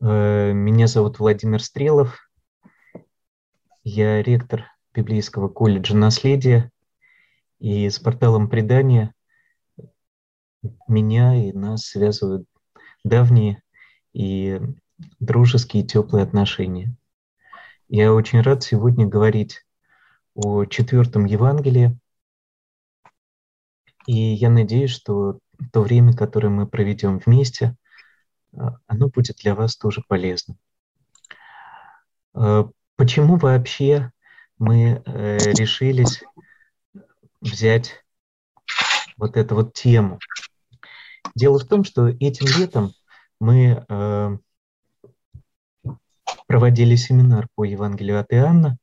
Э, меня зовут Владимир Стрелов. Я ректор Библейского колледжа наследия. И с порталом предания меня и нас связывают давние и дружеские теплые отношения. Я очень рад сегодня говорить о четвертом Евангелии. И я надеюсь, что то время, которое мы проведем вместе, оно будет для вас тоже полезным. А, почему вообще мы э, решились взять вот эту вот тему? Дело в том, что этим летом мы э, проводили семинар по Евангелию от Иоанна,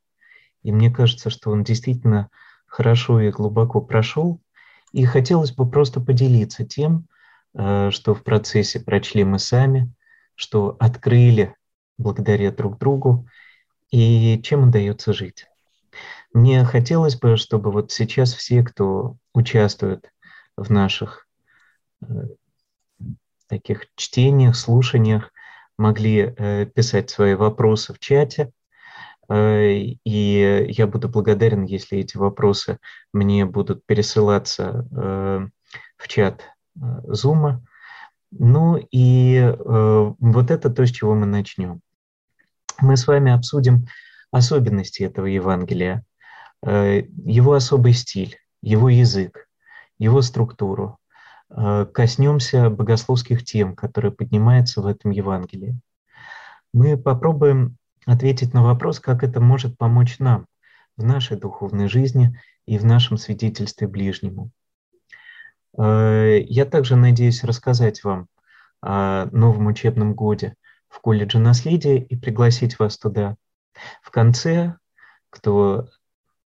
и мне кажется, что он действительно хорошо и глубоко прошел, и хотелось бы просто поделиться тем, что в процессе прочли мы сами, что открыли благодаря друг другу, и чем удается жить. Мне хотелось бы, чтобы вот сейчас все, кто участвует в наших э, таких чтениях, слушаниях, могли э, писать свои вопросы в чате. И я буду благодарен, если эти вопросы мне будут пересылаться в чат Зума. Ну и э, вот это то, с чего мы начнем. Мы с вами обсудим особенности этого Евангелия, э, его особый стиль, его язык, его структуру. Э, коснемся богословских тем, которые поднимаются в этом Евангелии. Мы попробуем ответить на вопрос, как это может помочь нам в нашей духовной жизни и в нашем свидетельстве ближнему. Э, я также надеюсь рассказать вам о новом учебном годе в колледже наследия и пригласить вас туда. В конце, кто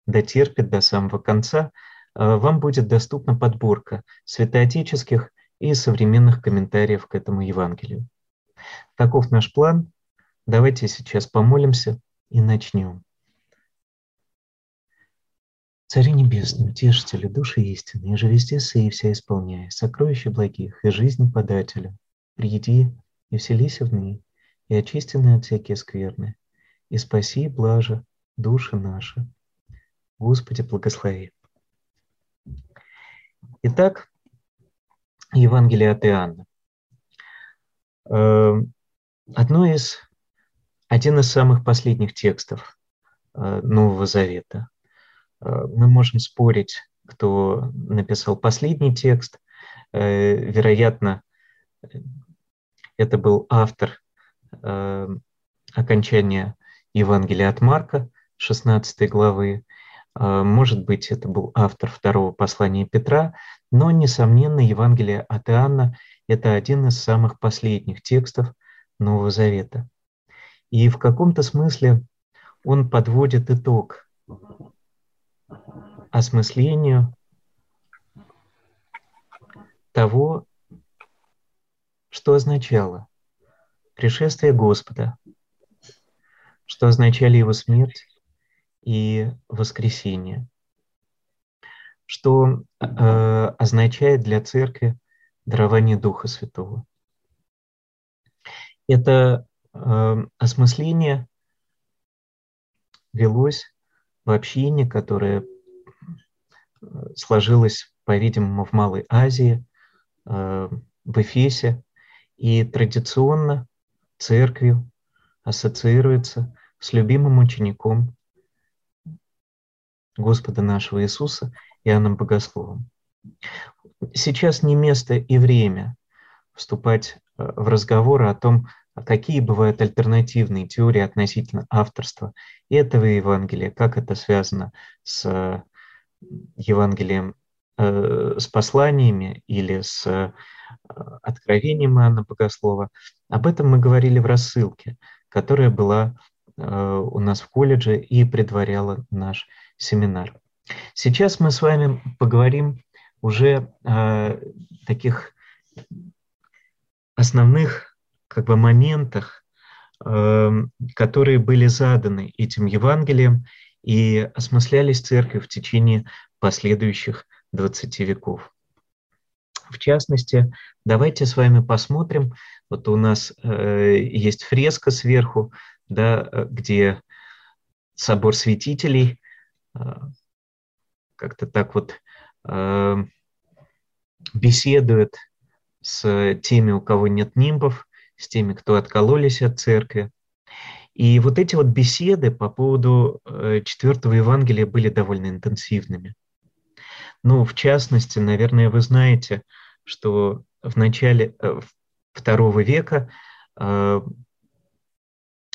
дотерпит до самого конца, э, вам будет доступна подборка святоотеческих и современных комментариев к этому Евангелию. Таков наш план. Давайте сейчас помолимся и начнем. Цари небесный, утешители, души истины, и же везде сей вся исполняя, сокровища благих и жизни подателя, приди и вселись в ны, и очистенные от всякие скверны, и спаси, блажа, души наши. Господи, благослови. Итак, Евангелие от Иоанна. Эм, одно из, один из самых последних текстов э, Нового Завета – мы можем спорить, кто написал последний текст. Э, вероятно, это был автор э, окончания Евангелия от Марка, 16 главы. Может быть, это был автор второго послания Петра, но, несомненно, Евангелие от Иоанна – это один из самых последних текстов Нового Завета. И в каком-то смысле он подводит итог осмыслению того, что означало пришествие Господа, что означали его смерть и воскресение, что э, означает для церкви дарование Духа Святого. Это э, осмысление велось в общине, которое э, сложилось, по-видимому, в Малой Азии, э, в Эфесе, и традиционно церковью ассоциируется с любимым учеником Господа нашего Иисуса Иоанном Богословом. Сейчас не место и время вступать э, в разговоры о том, какие бывают альтернативные теории относительно авторства этого Евангелия, как это связано с э, Евангелием, э, с посланиями или с э, откровением Иоанна Богослова. Об этом мы говорили в рассылке, которая была у нас в колледже и предваряла наш семинар. Сейчас мы с вами поговорим уже о таких основных как бы моментах, эм, которые были заданы этим Евангелием и осмыслялись церковью в течение последующих 20 веков. В частности, давайте с вами посмотрим, вот у нас э, есть фреска сверху, да, где собор святителей, э, как-то так вот э, беседует с теми, у кого нет нимбов, с теми, кто откололись от церкви. И вот эти вот беседы по поводу э, четвертого Евангелия были довольно интенсивными. Ну, в частности, наверное, вы знаете, что в начале э, второго века э,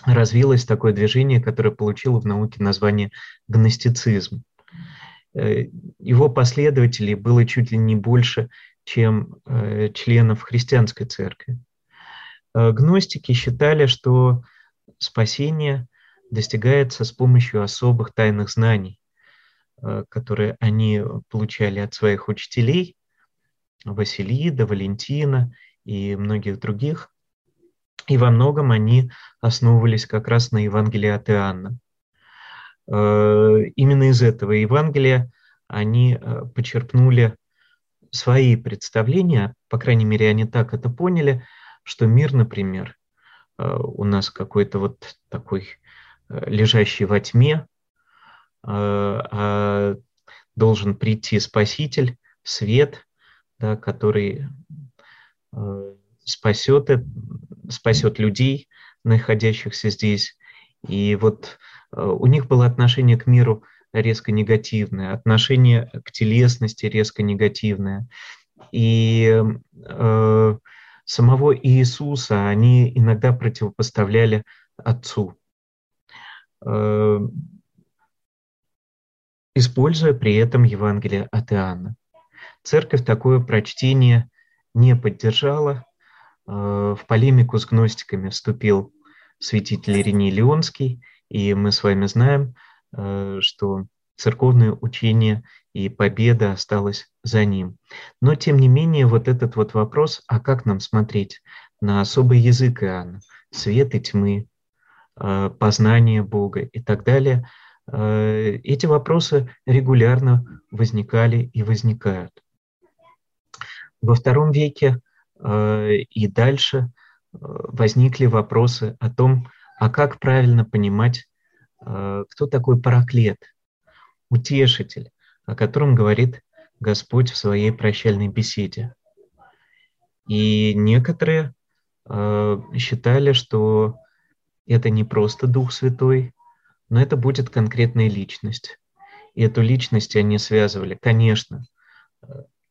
развилось такое движение, которое получило в науке название гностицизм. Его последователей было чуть ли не больше, чем членов христианской церкви. Гностики считали, что спасение достигается с помощью особых тайных знаний, э, которые они получали от своих учителей, Василида, Валентина и многих других. И во многом они основывались как раз на Евангелии от Иоанна. Э, именно из этого Евангелия они э, почерпнули свои представления, по крайней мере, они так это поняли, что мир, например, Э, у нас какой-то вот такой э, лежащий во тьме, э, а должен прийти Спаситель, свет, да, который спасет, спасет людей, находящихся здесь. И вот у них было отношение к миру резко негативное, отношение к телесности резко негативное. И э, самого Иисуса они иногда противопоставляли Отцу, э, используя при этом Евангелие от Иоанна. Церковь такое прочтение не поддержала. Э, в полемику с гностиками вступил святитель Ириней Леонский, и мы с вами знаем, э, что церковное учение и победа осталась за ним. Но, тем не менее, вот этот вот вопрос, а как нам смотреть на особый язык Иоанна, свет и тьмы, э, познание Бога и так далее, э, эти вопросы регулярно возникали и возникают. Во втором веке э, и дальше возникли вопросы о том, а как правильно понимать, кто такой параклет, утешитель, о котором говорит Господь в своей прощальной беседе. И некоторые э, считали, что это не просто Дух Святой, но это будет конкретная личность. И эту личность они связывали, конечно,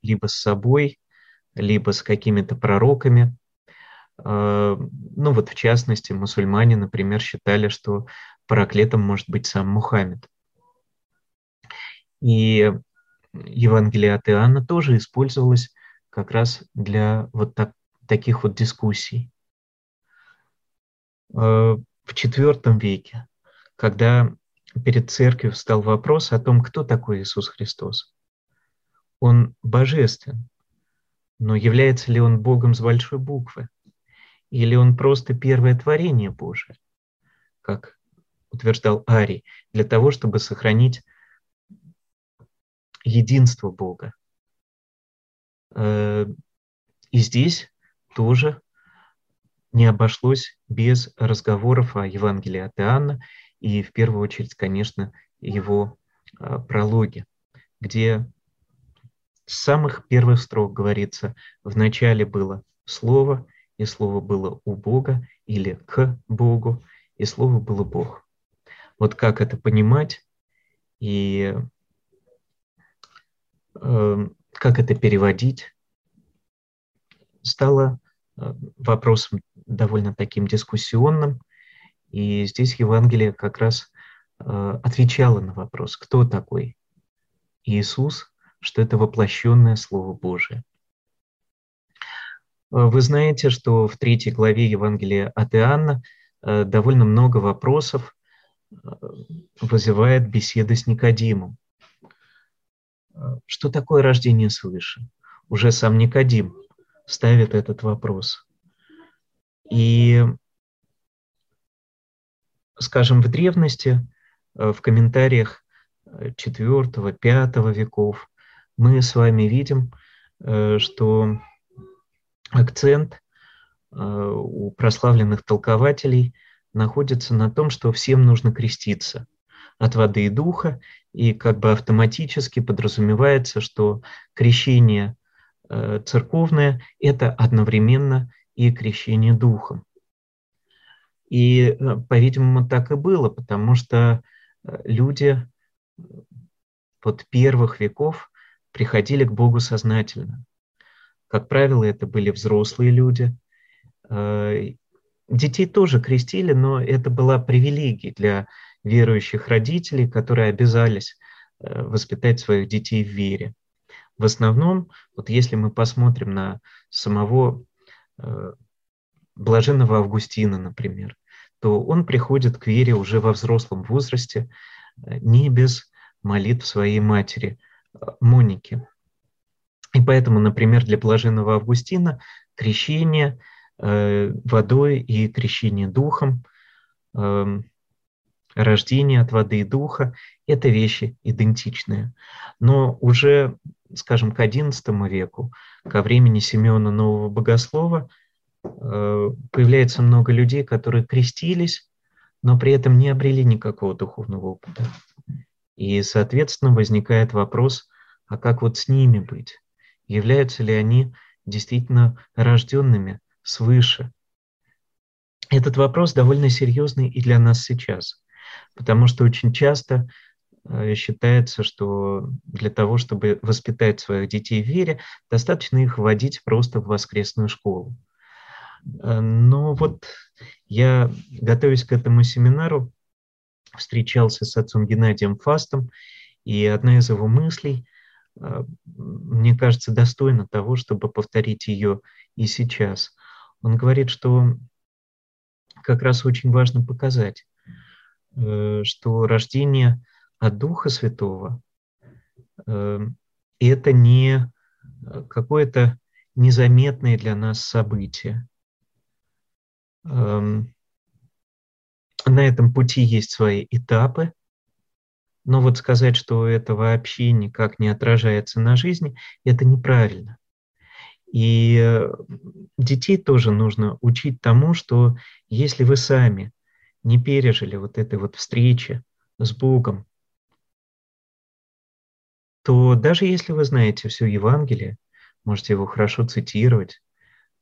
либо с собой, либо с какими-то пророками. Э, ну вот в частности, мусульмане, например, считали, что параклетом может быть сам Мухаммед. И Евангелие от Иоанна тоже использовалось как раз для вот так, таких вот дискуссий. Э, в IV веке, когда перед церковью встал вопрос о том, кто такой Иисус Христос. Он божествен, но является ли он Богом с большой буквы? Или он просто первое творение Божие, как утверждал Арий, для того, чтобы сохранить единство Бога. Э, и здесь тоже не обошлось без разговоров о Евангелии от Иоанна и в первую очередь, конечно, его э, прологе, где с самых первых строк говорится, в начале было Слово, и Слово было у Бога или к Богу, и Слово было Бог. Вот как это понимать и как это переводить, стало э, вопросом довольно таким дискуссионным. И здесь Евангелие как раз э, отвечало на вопрос, кто такой Иисус, что это воплощенное Слово Божие. Э, вы знаете, что в третьей главе Евангелия от Иоанна довольно много вопросов вызывает беседа с Никодимом. Что такое рождение свыше? Уже сам Никодим ставит этот вопрос. И, скажем, в древности, в комментариях IV-V веков, мы с вами видим, что акцент у прославленных толкователей находится на том, что всем нужно креститься от воды и духа, и как бы автоматически подразумевается, что крещение э, церковное – это одновременно и крещение духом. И, э, по-видимому, так и было, потому что э, люди под первых веков приходили к Богу сознательно. Как правило, это были взрослые люди. Детей тоже крестили, но это была привилегия для верующих родителей, которые обязались э, воспитать своих детей в вере. В основном, вот если мы посмотрим на самого э, блаженного Августина, например, то он приходит к вере уже во взрослом возрасте, э, не без молитв своей матери Моники. И поэтому, например, для блаженного Августина крещение водой и крещение духом эм, рождение от воды и духа – это вещи идентичные. Но уже, скажем, к XI веку, ко времени Симеона Нового Богослова, э, появляется много людей, которые крестились, но при этом не обрели никакого духовного опыта. И, соответственно, возникает вопрос, а как вот с ними быть? Являются ли они действительно рожденными свыше? Этот вопрос довольно серьезный и для нас сейчас. Потому что очень часто э, считается, что для того, чтобы воспитать своих детей в вере, достаточно их вводить просто в воскресную школу. Э, но вот я, готовясь к этому семинару, встречался с отцом Геннадием Фастом, и одна из его мыслей, э, мне кажется, достойна того, чтобы повторить ее и сейчас. Он говорит, что как раз очень важно показать, что рождение от Духа Святого э, – это не какое-то незаметное для нас событие. Эм, на этом пути есть свои этапы, но вот сказать, что это вообще никак не отражается на жизни, это неправильно. И э, детей тоже нужно учить тому, что если вы сами не пережили вот этой вот встречи с Богом, то даже если вы знаете все Евангелие, можете его хорошо цитировать,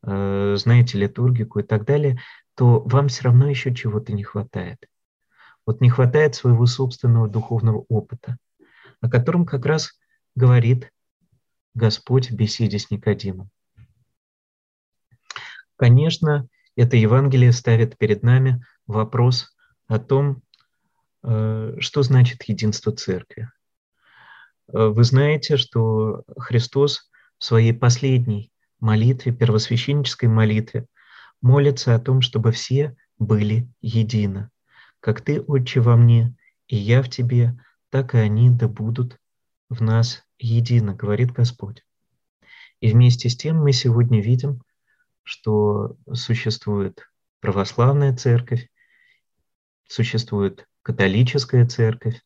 э, знаете литургику и так далее, то вам все равно еще чего-то не хватает. Вот не хватает своего собственного духовного опыта, о котором как раз говорит Господь в беседе с Никодимом. Конечно, это Евангелие ставит перед нами вопрос о том, э, что значит единство церкви. Э, вы знаете, что Христос в своей последней молитве, первосвященнической молитве, молится о том, чтобы все были едины. Как Ты, Отче, во мне, и я в Тебе, так и они да будут в нас едины, говорит Господь. И вместе с тем мы сегодня видим, что существует православная церковь, существует католическая церковь,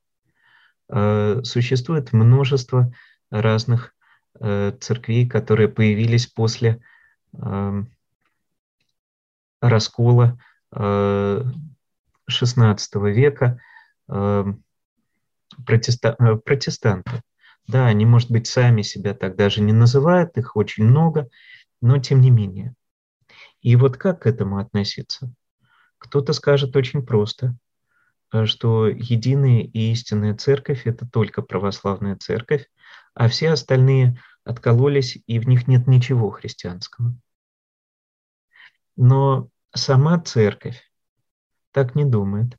э, существует множество разных э, церквей, которые появились после эм, раскола XVI э, века эм, протестанты. Да, они, может быть, сами себя так даже не называют, их очень много, но тем не менее. И вот как к этому относиться? Кто-то скажет очень просто, э, что единая и истинная церковь – это только православная церковь, а все остальные откололись, и в них нет ничего христианского. Но сама церковь так не думает.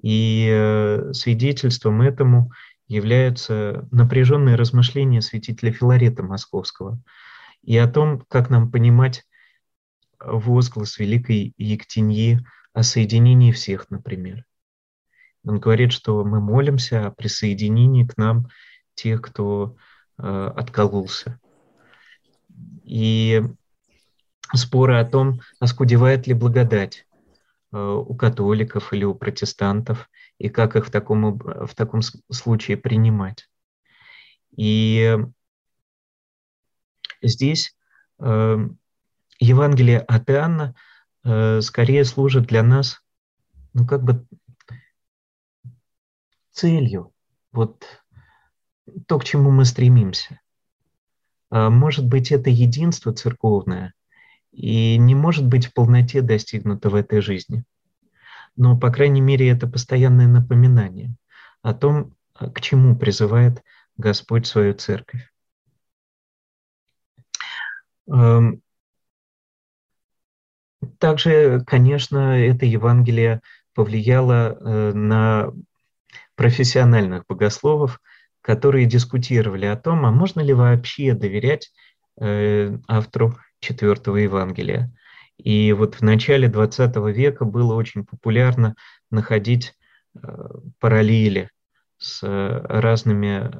И э, свидетельством этому являются напряженные размышления святителя Филарета Московского и о том, как нам понимать возглас Великой Ектеньи о соединении всех, например. Он говорит, что мы молимся о присоединении к нам тех, кто э, откололся. И споры о том, оскудевает ли благодать э, у католиков или у протестантов, и как их в таком, в таком случае принимать. И здесь э, Евангелие от Иоанна э, скорее служит для нас, ну, как бы целью, вот то, к чему мы стремимся. А, может быть, это единство церковное и не может быть в полноте достигнуто в этой жизни. Но, по крайней мере, это постоянное напоминание о том, к чему призывает Господь свою церковь. Также, конечно, это Евангелие повлияло э, на профессиональных богословов, которые дискутировали о том, а можно ли вообще доверять э, автору четвертого Евангелия. И вот в начале XX века было очень популярно находить э, параллели с разными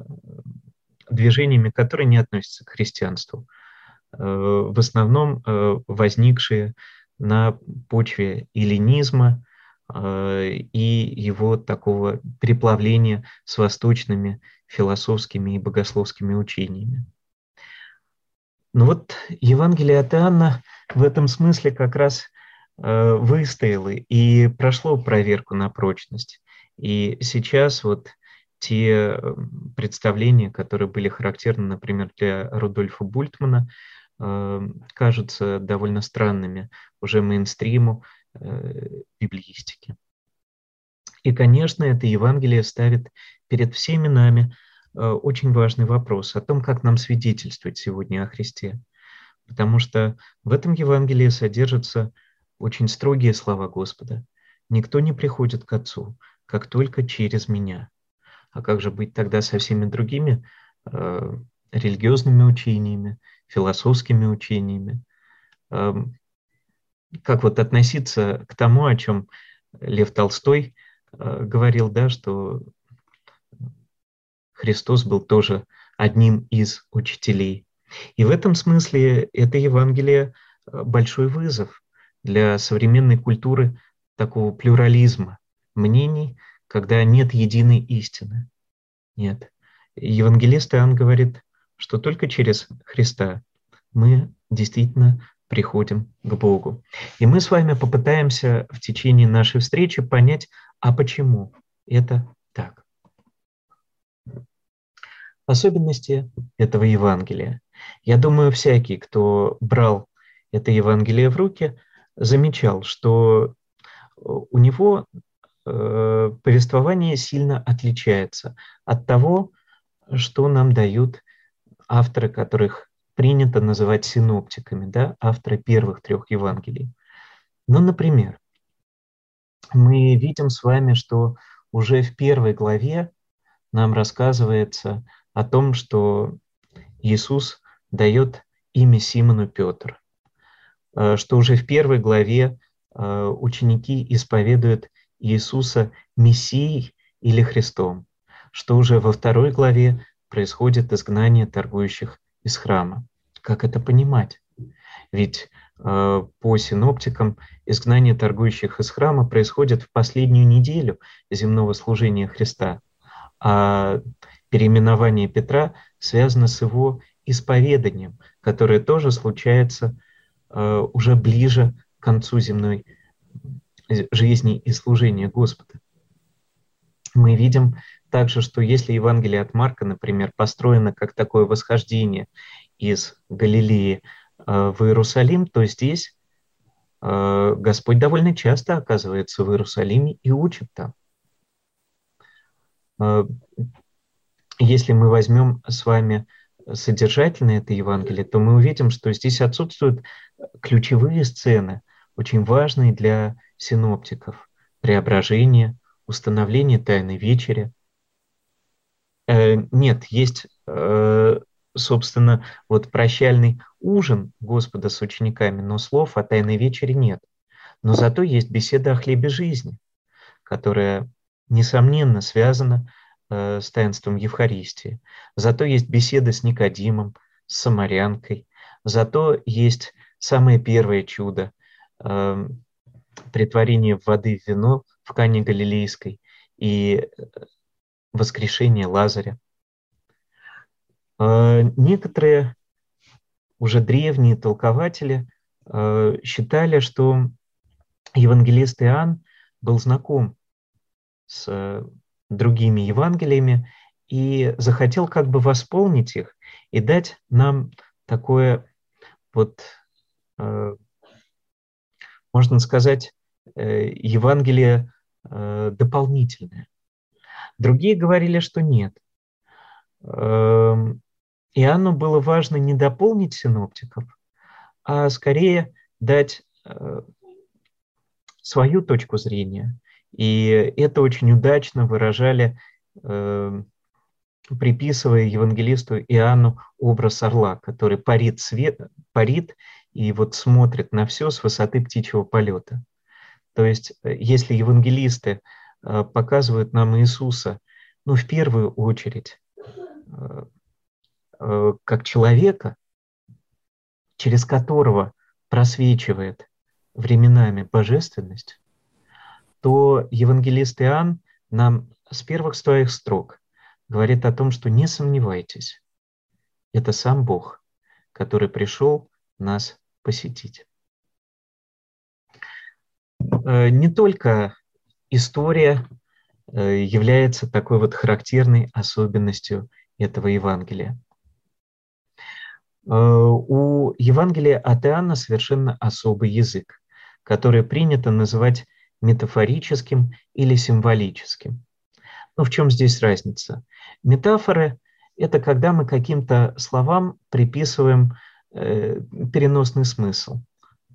движениями, которые не относятся к христианству. В основном возникшие на почве эллинизма, Э, и его такого переплавления с восточными философскими и богословскими учениями. Но вот Евангелие от Иоанна в этом смысле как раз э, выстояло и прошло проверку на прочность. И сейчас вот те э, представления, которые были характерны, например, для Рудольфа Бультмана, кажутся довольно странными уже мейнстриму, Э, библиистики. И, конечно, это Евангелие ставит перед всеми нами э, очень важный вопрос о том, как нам свидетельствовать сегодня о Христе. Потому что в этом Евангелии содержатся очень строгие слова Господа. «Никто не приходит к Отцу, как только через меня». А как же быть тогда со всеми другими э, религиозными учениями, философскими учениями? Эм, как вот относиться к тому, о чем Лев Толстой э, говорил, да, что Христос был тоже одним из учителей. И в этом смысле это Евангелие э, большой вызов для современной культуры такого плюрализма мнений, когда нет единой истины. Нет. Евангелист Иоанн говорит, что только через Христа мы действительно приходим к Богу. И мы с вами попытаемся в течение нашей встречи понять, а почему это так. Особенности этого Евангелия. Я думаю, всякий, кто брал это Евангелие в руки, замечал, что у него э, повествование сильно отличается от того, что нам дают авторы, которых принято называть синоптиками, да, авторы первых трех Евангелий. Ну, например, мы видим с вами, что уже в первой главе нам рассказывается о том, что Иисус дает имя Симону Петр, э, что уже в первой главе э, ученики исповедуют Иисуса Мессией или Христом, что уже во второй главе происходит изгнание торгующих из храма. Как это понимать? Ведь э, по синоптикам изгнание торгующих из храма происходит в последнюю неделю земного служения Христа, а переименование Петра связано с его исповеданием, которое тоже случается э, уже ближе к концу земной жизни и служения Господа. Мы видим также, что если Евангелие от Марка, например, построено как такое восхождение из Галилеи э, в Иерусалим, то здесь э, Господь довольно часто оказывается в Иерусалиме и учит там. Э, если мы возьмем с вами содержательное это Евангелие, то мы увидим, что здесь отсутствуют ключевые сцены, очень важные для синоптиков. Преображение, установление Тайной Вечери, нет, есть, э, собственно, вот прощальный ужин Господа с учениками, но слов о Тайной вечере нет. Но зато есть беседа о хлебе жизни, которая несомненно, связано э, с таинством Евхаристии. Зато есть беседы с Никодимом, с Самарянкой. Зато есть самое первое чудо э, – притворение воды в вино в Кане Галилейской и э, воскрешение Лазаря. Э, некоторые уже древние толкователи э, считали, что евангелист Иоанн был знаком с э, другими Евангелиями и захотел как бы восполнить их и дать нам такое вот, можно сказать, э, Евангелие дополнительное. Другие говорили, что нет. Эм, Иоанну было важно не дополнить синоптиков, а скорее дать свою точку зрения. И это очень удачно выражали, э, приписывая евангелисту Иоанну образ орла, который парит, свет, парит и вот смотрит на все с высоты птичьего полета. То есть, э, если евангелисты э, показывают нам Иисуса, ну, в первую очередь, э, э, как человека, через которого просвечивает временами божественность, то евангелист Иоанн нам с первых своих строк говорит о том, что не сомневайтесь, это сам Бог, который пришел нас посетить. Не только история э, является такой вот характерной особенностью этого Евангелия. Э, у Евангелия от Иоанна совершенно особый язык которое принято называть метафорическим или символическим. Но в чем здесь разница? Метафоры – это когда мы каким-то словам приписываем э, переносный смысл.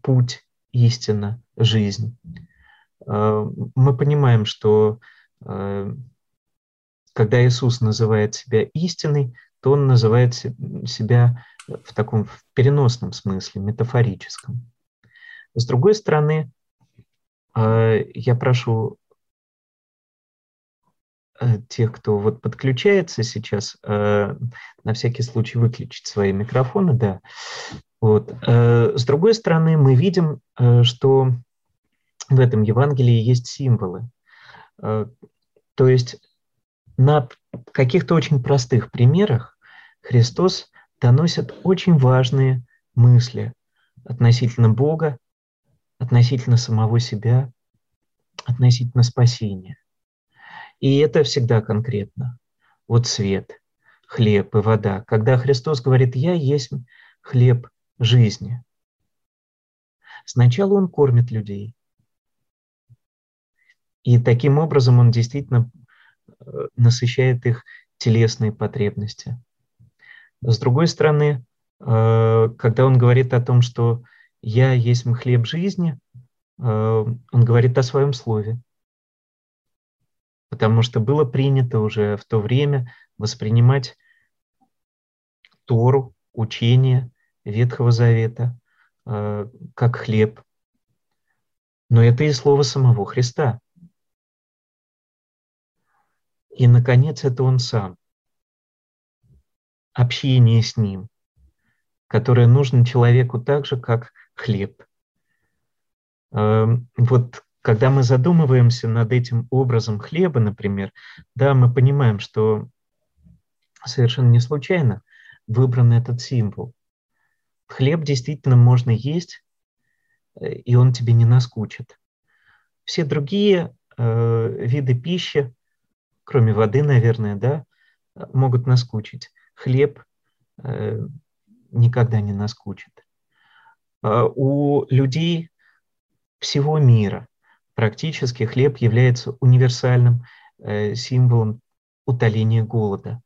Путь, истина, жизнь. Э, мы понимаем, что э, когда Иисус называет себя истиной, то Он называет себя в таком в переносном смысле, метафорическом. С другой стороны, э, я прошу э, тех, кто вот подключается сейчас, э, на всякий случай выключить свои микрофоны, да. Вот. С другой стороны, мы видим, что в этом Евангелии есть символы. То есть на каких-то очень простых примерах Христос доносит очень важные мысли относительно Бога, относительно самого себя, относительно спасения. И это всегда конкретно. Вот свет, хлеб и вода. Когда Христос говорит «Я есть хлеб жизни», сначала Он кормит людей. И таким образом Он действительно э, насыщает их телесные потребности. С другой стороны, э, когда Он говорит о том, что «Я есть хлеб жизни», э, он говорит о своем слове. Потому что было принято уже в то время воспринимать Тору, учение Ветхого Завета как хлеб. Но это и слово самого Христа. И, наконец, это Он сам. Общение с Ним, которое нужно человеку так же, как хлеб. Эм, вот когда мы задумываемся над этим образом хлеба, например, да, мы понимаем, что совершенно не случайно выбран этот символ. Хлеб действительно можно есть, э, и он тебе не наскучит. Все другие э, виды пищи, кроме воды, наверное, да, могут наскучить. Хлеб э, никогда не наскучит. А, у людей всего мира практически хлеб является универсальным э, символом утоления голода.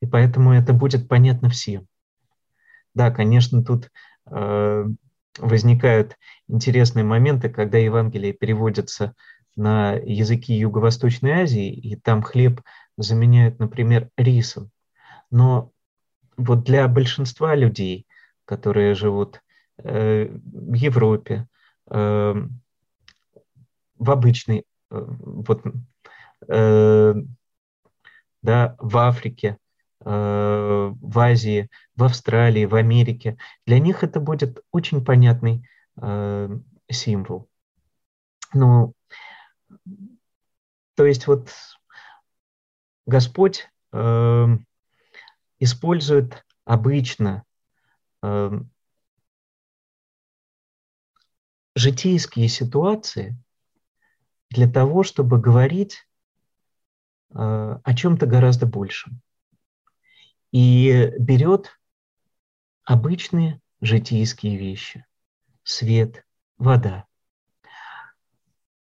И поэтому это будет понятно всем. Да, конечно, тут э, возникают интересные моменты, когда Евангелие переводится на языки Юго-Восточной Азии, и там хлеб заменяют, например, рисом. Но вот для большинства людей, которые живут Э, в Европе, э, в обычной, э, вот э, да, в Африке, э, в Азии, в Австралии, в Америке. Для них это будет очень понятный э, символ. Ну, то есть вот Господь э, использует обычно э, житейские ситуации для того, чтобы говорить э, о чем-то гораздо большем. И берет обычные житейские вещи. Свет, вода.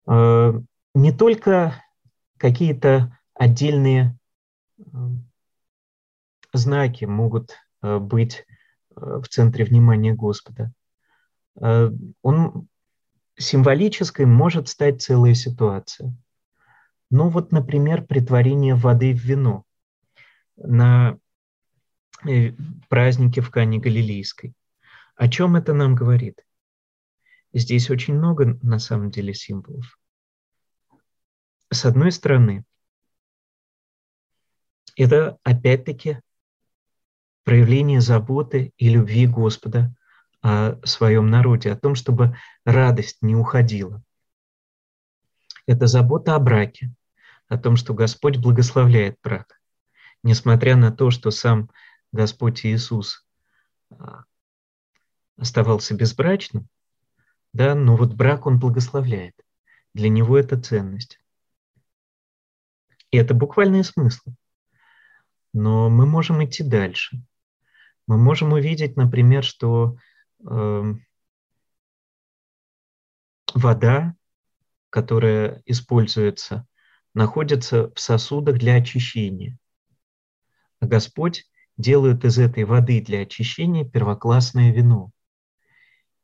Э, не только какие-то отдельные э, знаки могут э, быть в центре внимания Господа. Он символической может стать целая ситуация. Ну вот, например, притворение воды в вино на празднике в Кане Галилейской. О чем это нам говорит? Здесь очень много на самом деле символов. С одной стороны, это опять-таки проявление заботы и любви Господа о своем народе, о том, чтобы радость не уходила. Это забота о браке, о том, что Господь благословляет брак. Несмотря на то, что сам Господь Иисус а, оставался безбрачным, да, но вот брак он благословляет. Для него это ценность. И это буквальные смыслы. Но мы можем идти дальше. Мы можем увидеть, например, что э, вода, которая используется, находится в сосудах для очищения. А Господь делает из этой воды для очищения первоклассное вино.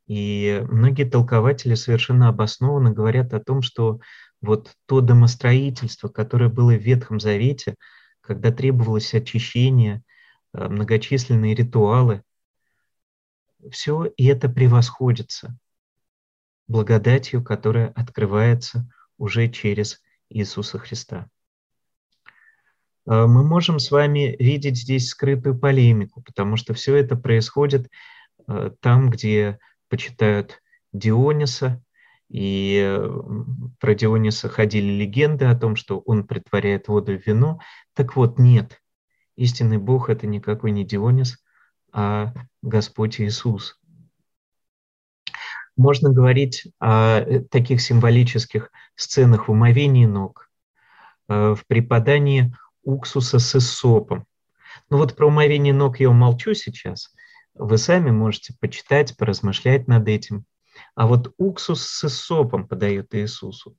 И многие толкователи совершенно обоснованно говорят о том, что вот то домостроительство, которое было в Ветхом Завете, когда требовалось очищение, э, многочисленные ритуалы, все и это превосходится благодатью, которая открывается уже через Иисуса Христа. Э, мы можем с вами видеть здесь скрытую полемику, потому что все это происходит э, там, где почитают Диониса, и про Диониса ходили легенды о том, что он притворяет воду в вино. Так вот, нет. Истинный Бог – это никакой не Дионис, а Господь Иисус. Можно говорить о э, таких символических сценах в ног, э, в преподании уксуса с эссопом. Ну вот про умовение ног я умолчу сейчас – вы сами можете почитать, поразмышлять над этим. А вот уксус с сопом подает Иисусу.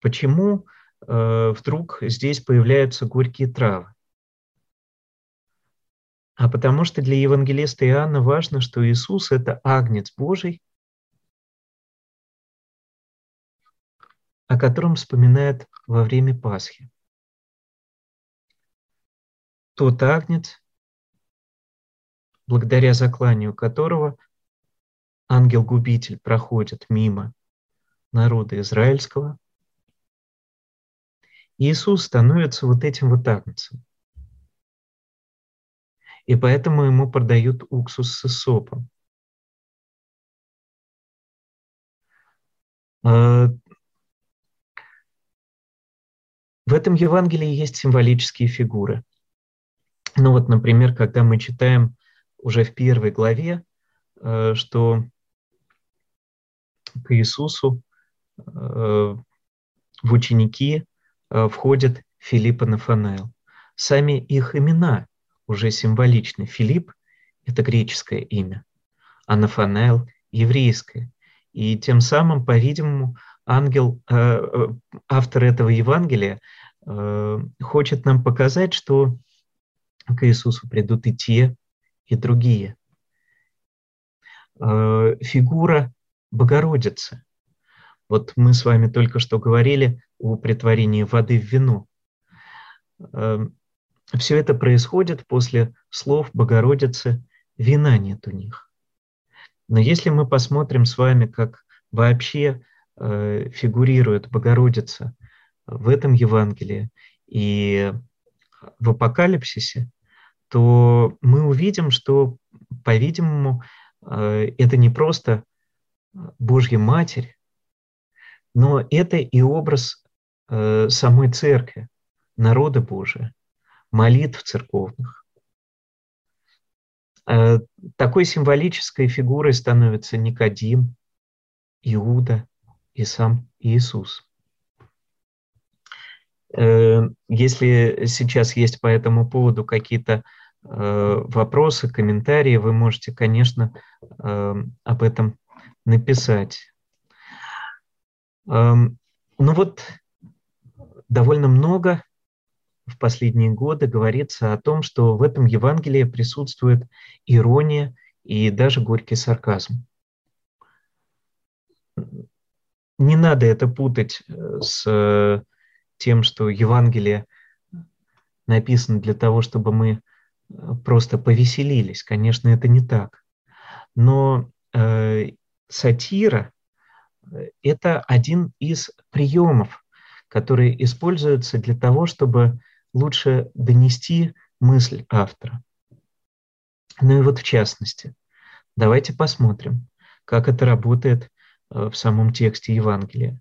Почему э, вдруг здесь появляются горькие травы? А потому что для евангелиста Иоанна важно, что Иисус – это агнец Божий, о котором вспоминает во время Пасхи. Тот агнец, благодаря закланию которого ангел-губитель проходит мимо народа израильского. Иисус становится вот этим вот агнцем. И поэтому ему продают уксус с сопом. А, в этом Евангелии есть символические фигуры. Ну вот, например, когда мы читаем уже в первой главе, э, что к Иисусу э, в ученики э, входит Филипп и Нафанаил. Сами их имена уже символичны. Филипп – это греческое имя, а Нафанаил – еврейское. И тем самым, по-видимому, ангел, автор этого Евангелия, хочет нам показать, что к Иисусу придут и те, и другие. Э, фигура Богородицы. Вот мы с вами только что говорили о притворении воды в вино. Э, Все это происходит после слов Богородицы «вина нет у них». Но если мы посмотрим с вами, как вообще э, фигурирует Богородица в этом Евангелии и в Апокалипсисе, то мы увидим, что, по-видимому, э, это не просто Божья Матерь, но это и образ э, самой Церкви, народа Божия, молитв церковных. Э, такой символической фигурой становится Никодим, Иуда и сам Иисус. Э, если сейчас есть по этому поводу какие-то вопросы, комментарии, вы можете, конечно, об этом написать. Ну вот довольно много в последние годы говорится о том, что в этом Евангелии присутствует ирония и даже горький сарказм. Не надо это путать э, с тем, что Евангелие написано для того, чтобы мы э, просто повеселились. Конечно, это не так. Но э, сатира э, – это один из приемов, которые используются для того, чтобы лучше донести мысль автора. Ну и вот в частности, давайте посмотрим, как это работает э, в самом тексте Евангелия.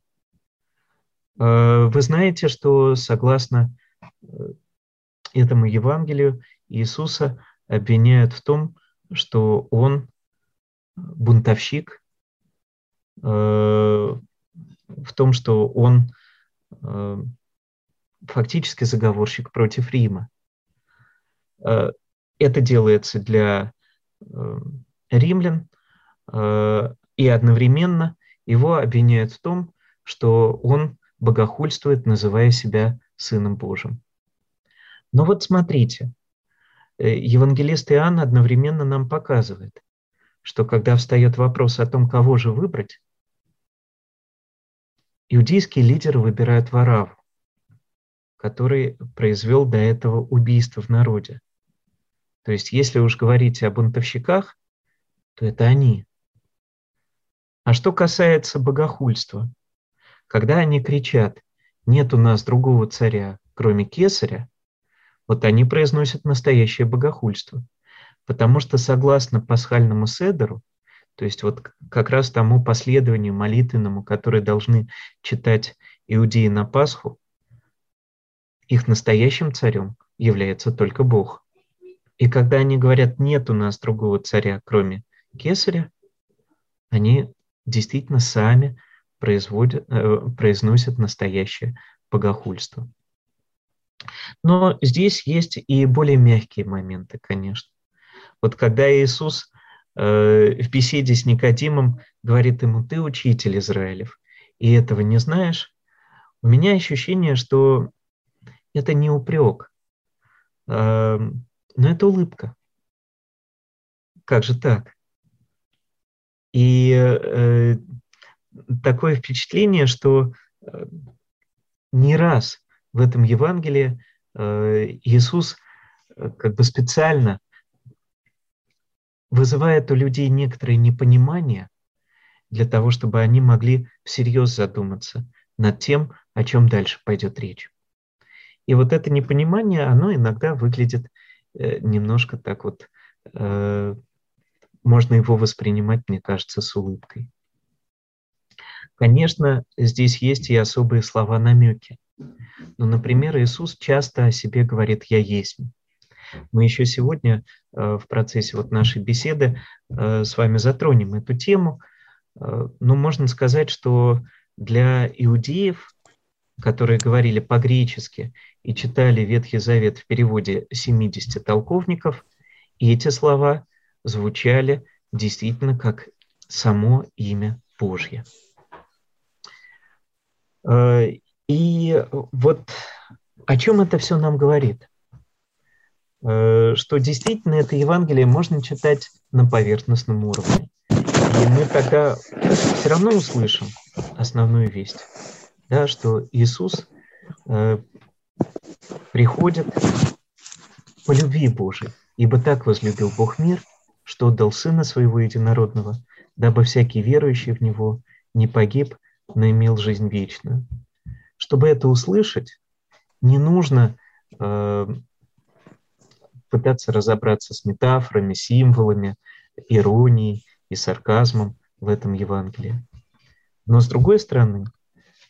Э, вы знаете, что согласно этому Евангелию Иисуса обвиняют в том, что он бунтовщик, Э, в том, что он э, фактически заговорщик против Рима. Э, это делается для римлян, и одновременно его обвиняют в том, что он богохульствует, называя себя Сыном Божьим. Но вот смотрите, евангелист Иоанн одновременно нам показывает, что когда встает вопрос о том, кого же выбрать, Иудейские лидеры выбирают Вараву, который произвел до этого убийство в народе. То есть, если уж говорить о бунтовщиках, то это они. А что касается богохульства, когда они кричат «нет у нас другого царя, кроме кесаря», вот они произносят настоящее богохульство. Потому что согласно пасхальному седеру, то есть вот как раз тому последованию молитвенному, которое должны читать иудеи на Пасху, их настоящим царем является только Бог. И когда они говорят, нет у нас другого царя, кроме Кесаря, они действительно сами производят, э, произносят настоящее богохульство. Но здесь есть и более мягкие моменты, конечно. Вот когда Иисус Э, в беседе с Никодимом говорит ему, ты учитель Израилев, и этого не знаешь, у меня ощущение, что это не упрек, эм, но это улыбка. Как же так? И э, такое впечатление, что э, не раз в этом Евангелии Иисус как бы специально вызывает у людей некоторое непонимание для того, чтобы они могли всерьез задуматься над тем, о чем дальше пойдет речь. И вот это непонимание, оно иногда выглядит э, немножко так вот, э, можно его воспринимать, мне кажется, с улыбкой. Конечно, здесь есть и особые слова намеки. Ну, например, Иисус часто о себе говорит «я есть». Мы еще сегодня э, в процессе вот нашей беседы э, с вами затронем эту тему. Э, ну, можно сказать, что для иудеев, которые говорили по-гречески и читали Ветхий Завет в переводе 70 толковников, эти слова звучали действительно как само имя Божье. И вот о чем это все нам говорит? Э, что действительно это Евангелие можно читать на поверхностном уровне. И мы тогда все равно услышим основную весть, да, что Иисус э, приходит по любви Божией, ибо так возлюбил Бог мир, что отдал Сына Своего Единородного, дабы всякий верующий в Него не погиб, но имел жизнь вечную. Чтобы это услышать, не нужно э, пытаться разобраться с метафорами, символами, иронией и сарказмом в этом Евангелии. Но с другой стороны,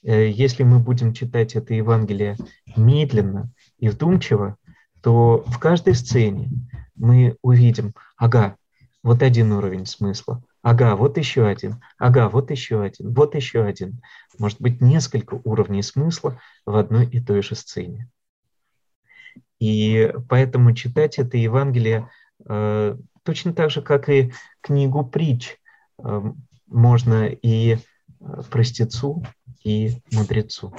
э, если мы будем читать это Евангелие медленно и вдумчиво, то в каждой сцене мы увидим, ага, вот один уровень смысла, ага, вот еще один, ага, вот еще один, вот еще один. Может быть, несколько уровней смысла в одной и той же сцене. И поэтому читать это Евангелие э, точно так же, как и книгу притч, э, можно и э, простецу, и мудрецу.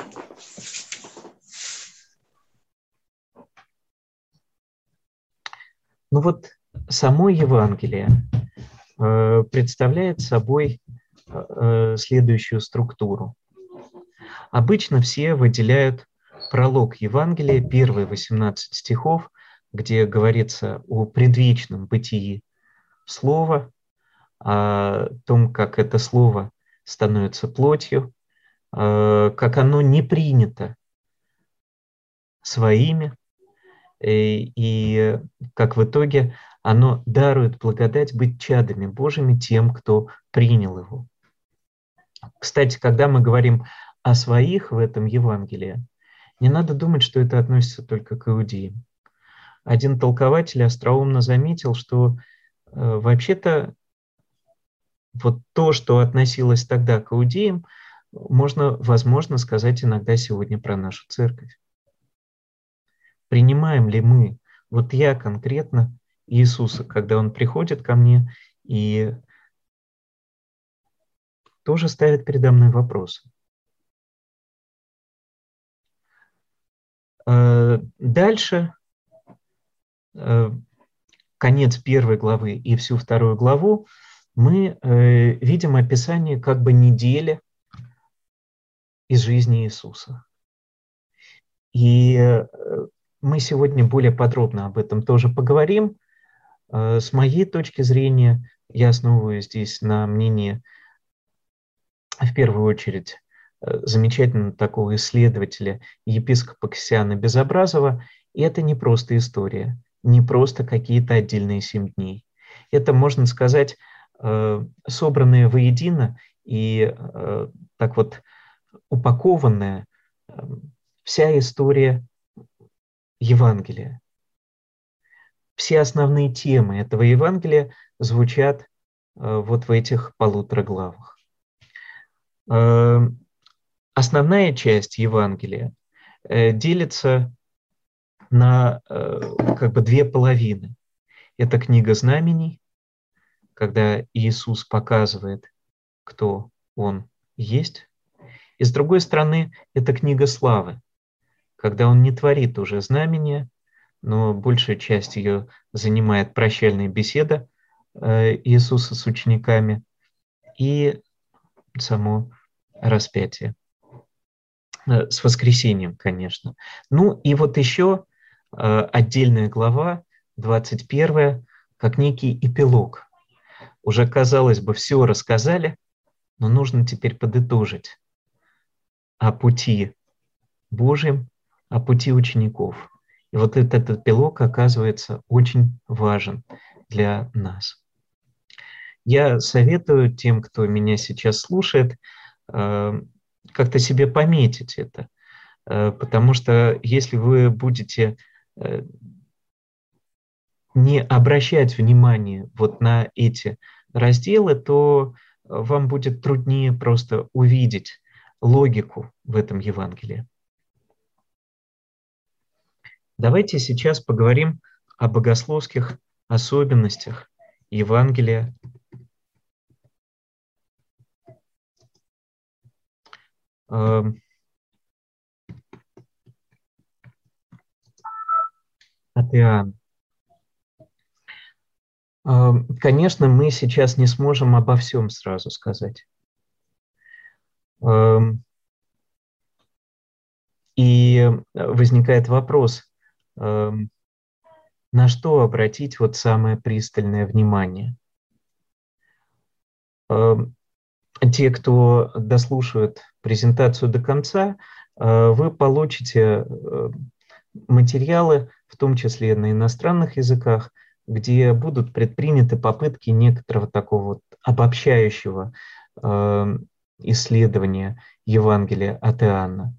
Ну вот само Евангелие представляет собой э, следующую структуру. Обычно все выделяют пролог Евангелия, первые 18 стихов, где говорится о предвечном бытии слова, о том, как это слово становится плотью, э, как оно не принято своими, и, и как в итоге оно дарует благодать быть чадами Божьими тем, кто принял его. Кстати, когда мы говорим о своих в этом Евангелии, не надо думать, что это относится только к иудеям. Один толкователь остроумно заметил, что э, вообще-то вот то, что относилось тогда к иудеям, можно, возможно, сказать иногда сегодня про нашу церковь. Принимаем ли мы, вот я конкретно, Иисуса, когда Он приходит ко мне и тоже ставит передо мной вопросы. Э, дальше, э, конец первой главы и всю вторую главу, мы э, видим описание как бы недели из жизни Иисуса. И мы сегодня более подробно об этом тоже поговорим. С моей точки зрения, я основываюсь здесь на мнении, в первую очередь, Э, замечательного такого исследователя, епископа Ксиана Безобразова, и это не просто история, не просто какие-то отдельные семь дней. Это, можно сказать, э, собранная воедино и э, так вот упакованная вся история Евангелия. Все основные темы этого Евангелия звучат вот в этих полутора главах. Основная часть Евангелия э, делится на э, как бы две половины. Это книга знамений, когда Иисус показывает, кто Он есть. И с другой стороны, это книга славы, когда Он не творит уже знамения, но большая часть ее занимает прощальная беседа э, Иисуса с учениками и само распятие. Э, с воскресением, конечно. Ну и вот еще э, отдельная глава, 21, как некий эпилог. Уже, казалось бы, все рассказали, но нужно теперь подытожить о пути Божьем, о пути учеников. И вот этот эпилог оказывается очень важен для нас. Я советую тем, кто меня сейчас слушает, э, как-то себе пометить это. Э, потому что если вы будете э, не обращать внимания вот на эти разделы, то вам будет труднее просто увидеть логику в этом Евангелии. Давайте сейчас поговорим о богословских особенностях Евангелия Эм, от Иоанна. Эм, конечно, мы сейчас не сможем обо всем сразу сказать. Эм, и возникает вопрос, на что обратить вот самое пристальное внимание. Те, кто дослушают презентацию до конца, вы получите материалы, в том числе на иностранных языках, где будут предприняты попытки некоторого такого вот обобщающего исследования Евангелия от Иоанна.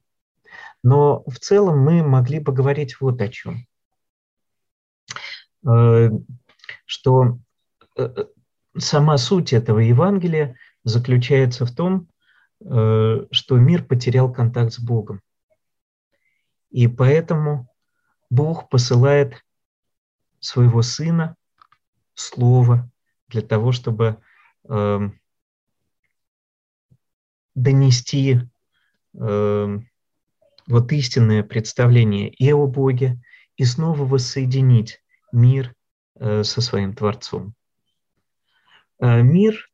Но в целом мы могли бы говорить вот о чем. Э, что э, сама суть этого Евангелия заключается в том, э, что мир потерял контакт с Богом. И поэтому Бог посылает своего Сына, Слово, для того, чтобы эм, донести эм, вот истинное представление и о Боге, и снова воссоединить мир э, со своим Творцом. Э, мир,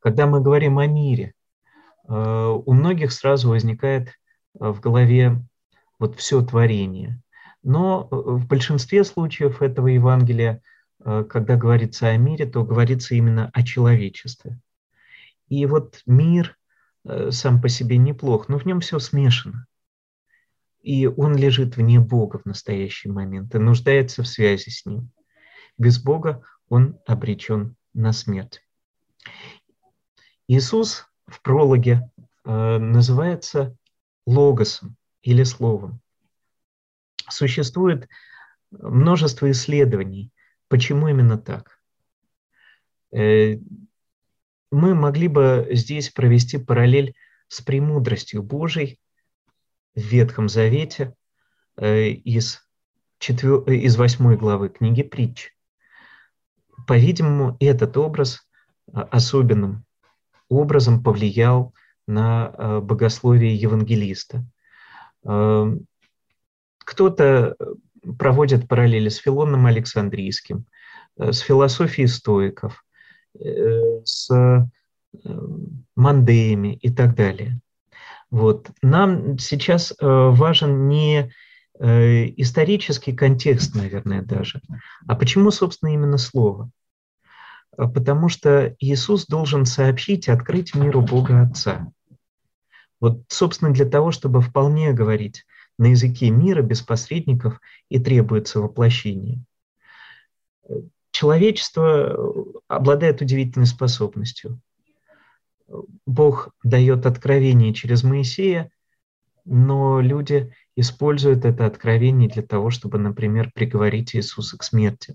когда мы говорим о мире, э, у многих сразу возникает в голове вот все творение. Но в большинстве случаев этого Евангелия, когда говорится о мире, то говорится именно о человечестве. И вот мир сам по себе неплох, но в нем все смешано и он лежит вне Бога в настоящий момент и нуждается в связи с Ним. Без Бога он обречен на смерть. Иисус в прологе э, называется логосом или словом. Существует множество исследований, почему именно так. Мы могли бы здесь провести параллель с премудростью Божией в Ветхом Завете э, из, четвер... Э, из восьмой главы книги «Притч». По-видимому, этот образ э, особенным образом повлиял на богословие евангелиста. Кто-то проводит параллели с Филоном Александрийским, с философией стоиков, с Мандеями и так далее. Вот. Нам сейчас э, важен не э, исторический контекст, наверное, даже, а почему, собственно, именно слово? А потому что Иисус должен сообщить, открыть миру Бога Отца. Вот, собственно, для того, чтобы вполне говорить на языке мира без посредников и требуется воплощение. Человечество обладает удивительной способностью – Бог дает откровение через Моисея, но люди используют это откровение для того, чтобы, например, приговорить Иисуса к смерти.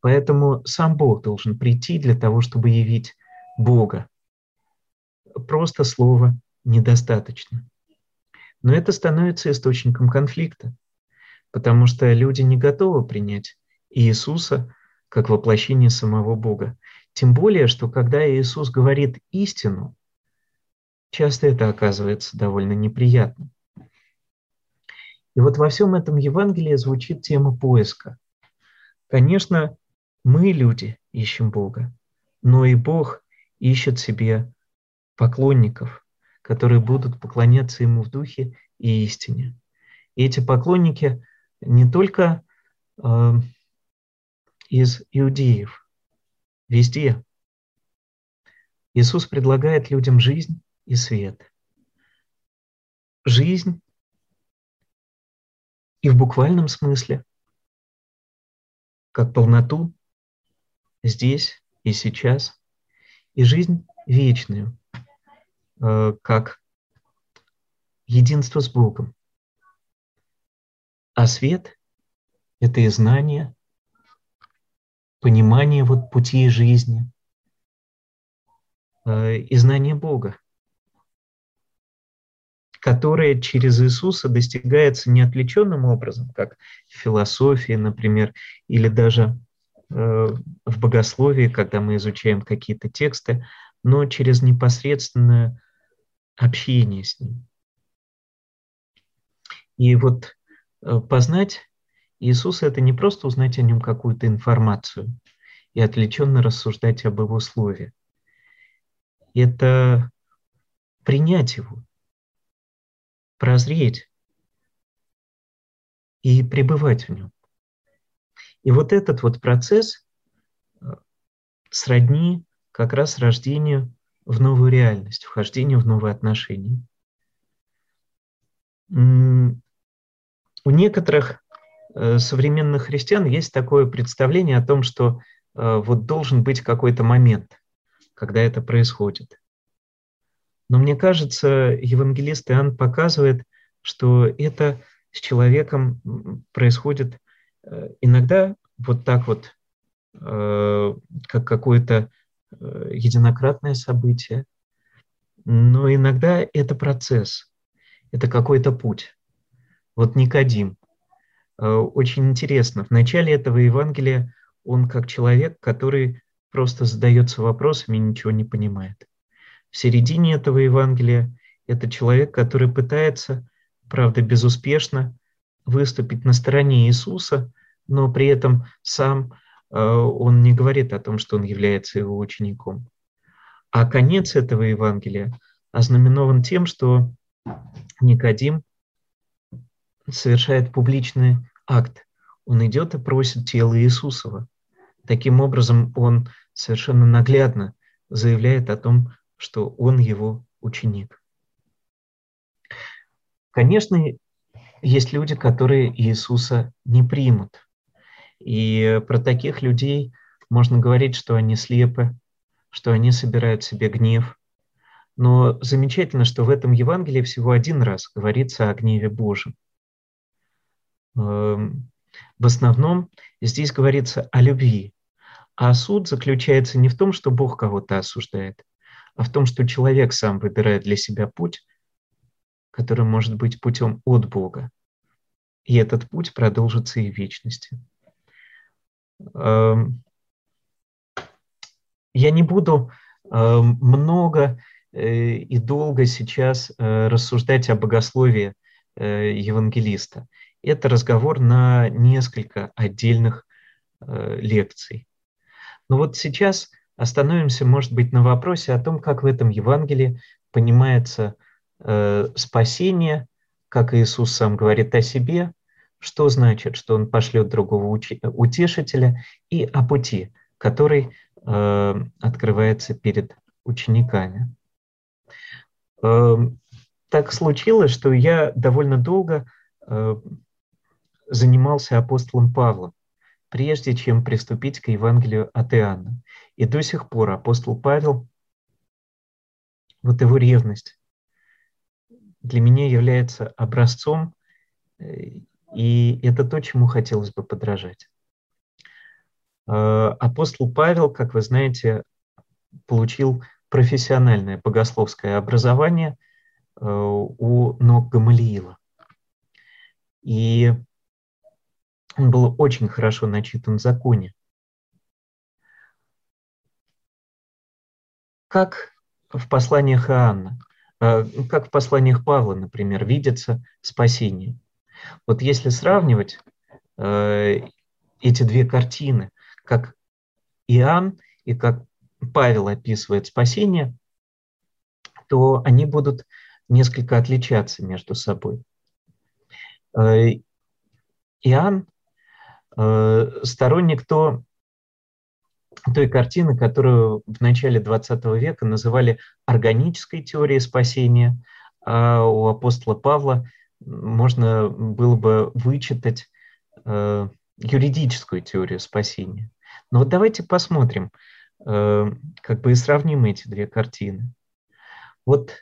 Поэтому сам Бог должен прийти для того, чтобы явить Бога. Просто слова недостаточно. Но это становится источником конфликта, потому что люди не готовы принять Иисуса как воплощение самого Бога. Тем более, что когда Иисус говорит истину, часто это оказывается довольно неприятно. И вот во всем этом Евангелии звучит тема поиска. Конечно, мы, люди, ищем Бога, но и Бог ищет себе поклонников, которые будут поклоняться Ему в духе и истине. И эти поклонники не только э, из иудеев, Везде. Иисус предлагает людям жизнь и свет. Жизнь и в буквальном смысле, как полноту здесь и сейчас, и жизнь вечную, э, как единство с Богом. А свет – это и знание, понимание вот пути жизни э, и знание Бога, которое через Иисуса достигается не отвлеченным образом, как в философии, например, или даже э, в богословии, когда мы изучаем какие-то тексты, но через непосредственное общение с ним. И вот э, познать Иисус – это не просто узнать о нем какую-то информацию и отвлеченно рассуждать об его слове. Это принять его, прозреть и пребывать в нем. И вот этот вот процесс э, сродни как раз рождению в новую реальность, вхождению в новые отношения. у некоторых современных христиан есть такое представление о том, что э, вот должен быть какой-то момент, когда это происходит. Но мне кажется, евангелист Иоанн показывает, что это с человеком происходит э, иногда вот так вот, как какое-то единократное событие, но иногда это процесс, это какой-то путь. Вот Никодим. Э, очень интересно. В начале этого Евангелия он как человек, который просто задается вопросами и ничего не понимает. В середине этого Евангелия это человек, который пытается, правда, безуспешно выступить на стороне Иисуса, но при этом сам э, он не говорит о том, что он является его учеником. А конец этого Евангелия ознаменован тем, что Никодим совершает публичный акт. Он идет и просит тело Иисусова. Таким образом, он совершенно наглядно заявляет о том, что он его ученик. Конечно, есть люди, которые Иисуса не примут. И про таких людей можно говорить, что они слепы, что они собирают себе гнев. Но замечательно, что в этом Евангелии всего один раз говорится о гневе Божьем. Эм, в основном здесь говорится о любви. А суд заключается не в том, что Бог кого-то осуждает, а в том, что человек сам выбирает для себя путь, который может быть путем от Бога. И этот путь продолжится и в вечности. Эм, я не буду эм, много э, и долго сейчас э, рассуждать о богословии э, евангелиста это разговор на несколько отдельных э, лекций. Но вот сейчас остановимся, может быть, на вопросе о том, как в этом Евангелии понимается э, спасение, как Иисус сам говорит о себе, что значит, что Он пошлет другого утешителя, и о пути, который э, открывается перед учениками. Э, так случилось, что я довольно долго э, занимался апостолом Павлом, прежде чем приступить к Евангелию от Иоанна. И до сих пор апостол Павел, вот его ревность, для меня является образцом, э, и это то, чему хотелось бы подражать. Э, апостол Павел, как вы знаете, получил профессиональное богословское образование э, у ног Гамалиила. И он был очень хорошо начитан в законе. Как в посланиях Иоанна, э, как в посланиях Павла, например, видится спасение. Вот если сравнивать э, эти две картины, как Иоанн и как Павел описывает спасение, то они будут несколько отличаться между собой. Э, Иоанн сторонник то, той картины, которую в начале 20 века называли органической теорией спасения, а у апостола Павла можно было бы вычитать э, юридическую теорию спасения. Но вот давайте посмотрим, э, как бы и сравним эти две картины. Вот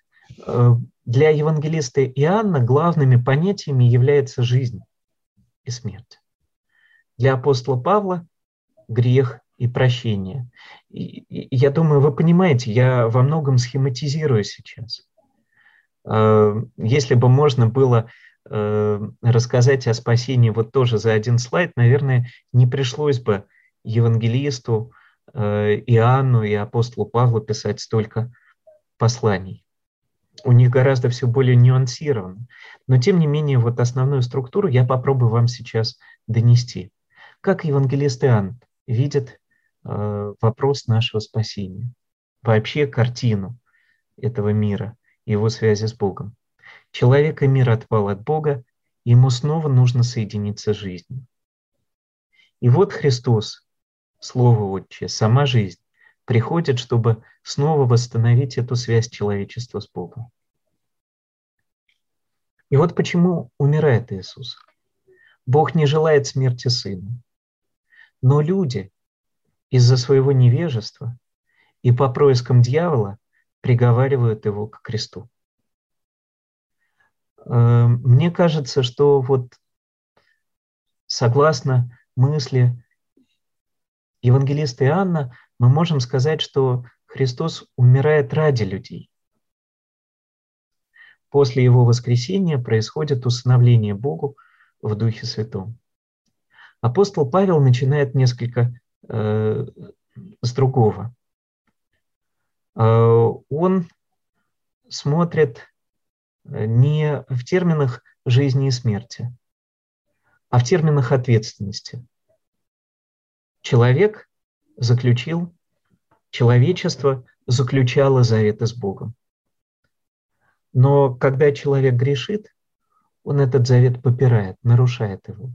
э, для евангелиста Иоанна главными понятиями является жизнь и смерть. Для апостола Павла грех и прощение. И, и, я думаю, вы понимаете, я во многом схематизирую сейчас. Э, если бы можно было э, рассказать о спасении вот тоже за один слайд, наверное, не пришлось бы евангелисту э, Иоанну и апостолу Павлу писать столько посланий. У них гораздо все более нюансировано. Но тем не менее, вот основную структуру я попробую вам сейчас донести. Как евангелист Иоанн видит э, вопрос нашего спасения, вообще картину этого мира, его связи с Богом. Человек и мир отпал от Бога, ему снова нужно соединиться с жизнью. И вот Христос, Слово Отче, сама жизнь, приходит, чтобы снова восстановить эту связь человечества с Богом. И вот почему умирает Иисус. Бог не желает смерти Сына. Но люди из-за своего невежества и по проискам дьявола приговаривают его к кресту. Эм, мне кажется, что вот согласно мысли евангелиста Иоанна, мы можем сказать, что Христос умирает ради людей. После его воскресения происходит усыновление Богу в Духе Святом. Апостол Павел начинает несколько э, с другого. Э, он смотрит э, не в терминах жизни и смерти, а в терминах ответственности. Человек заключил, человечество заключало заветы с Богом. Но когда человек грешит, он этот завет попирает, нарушает его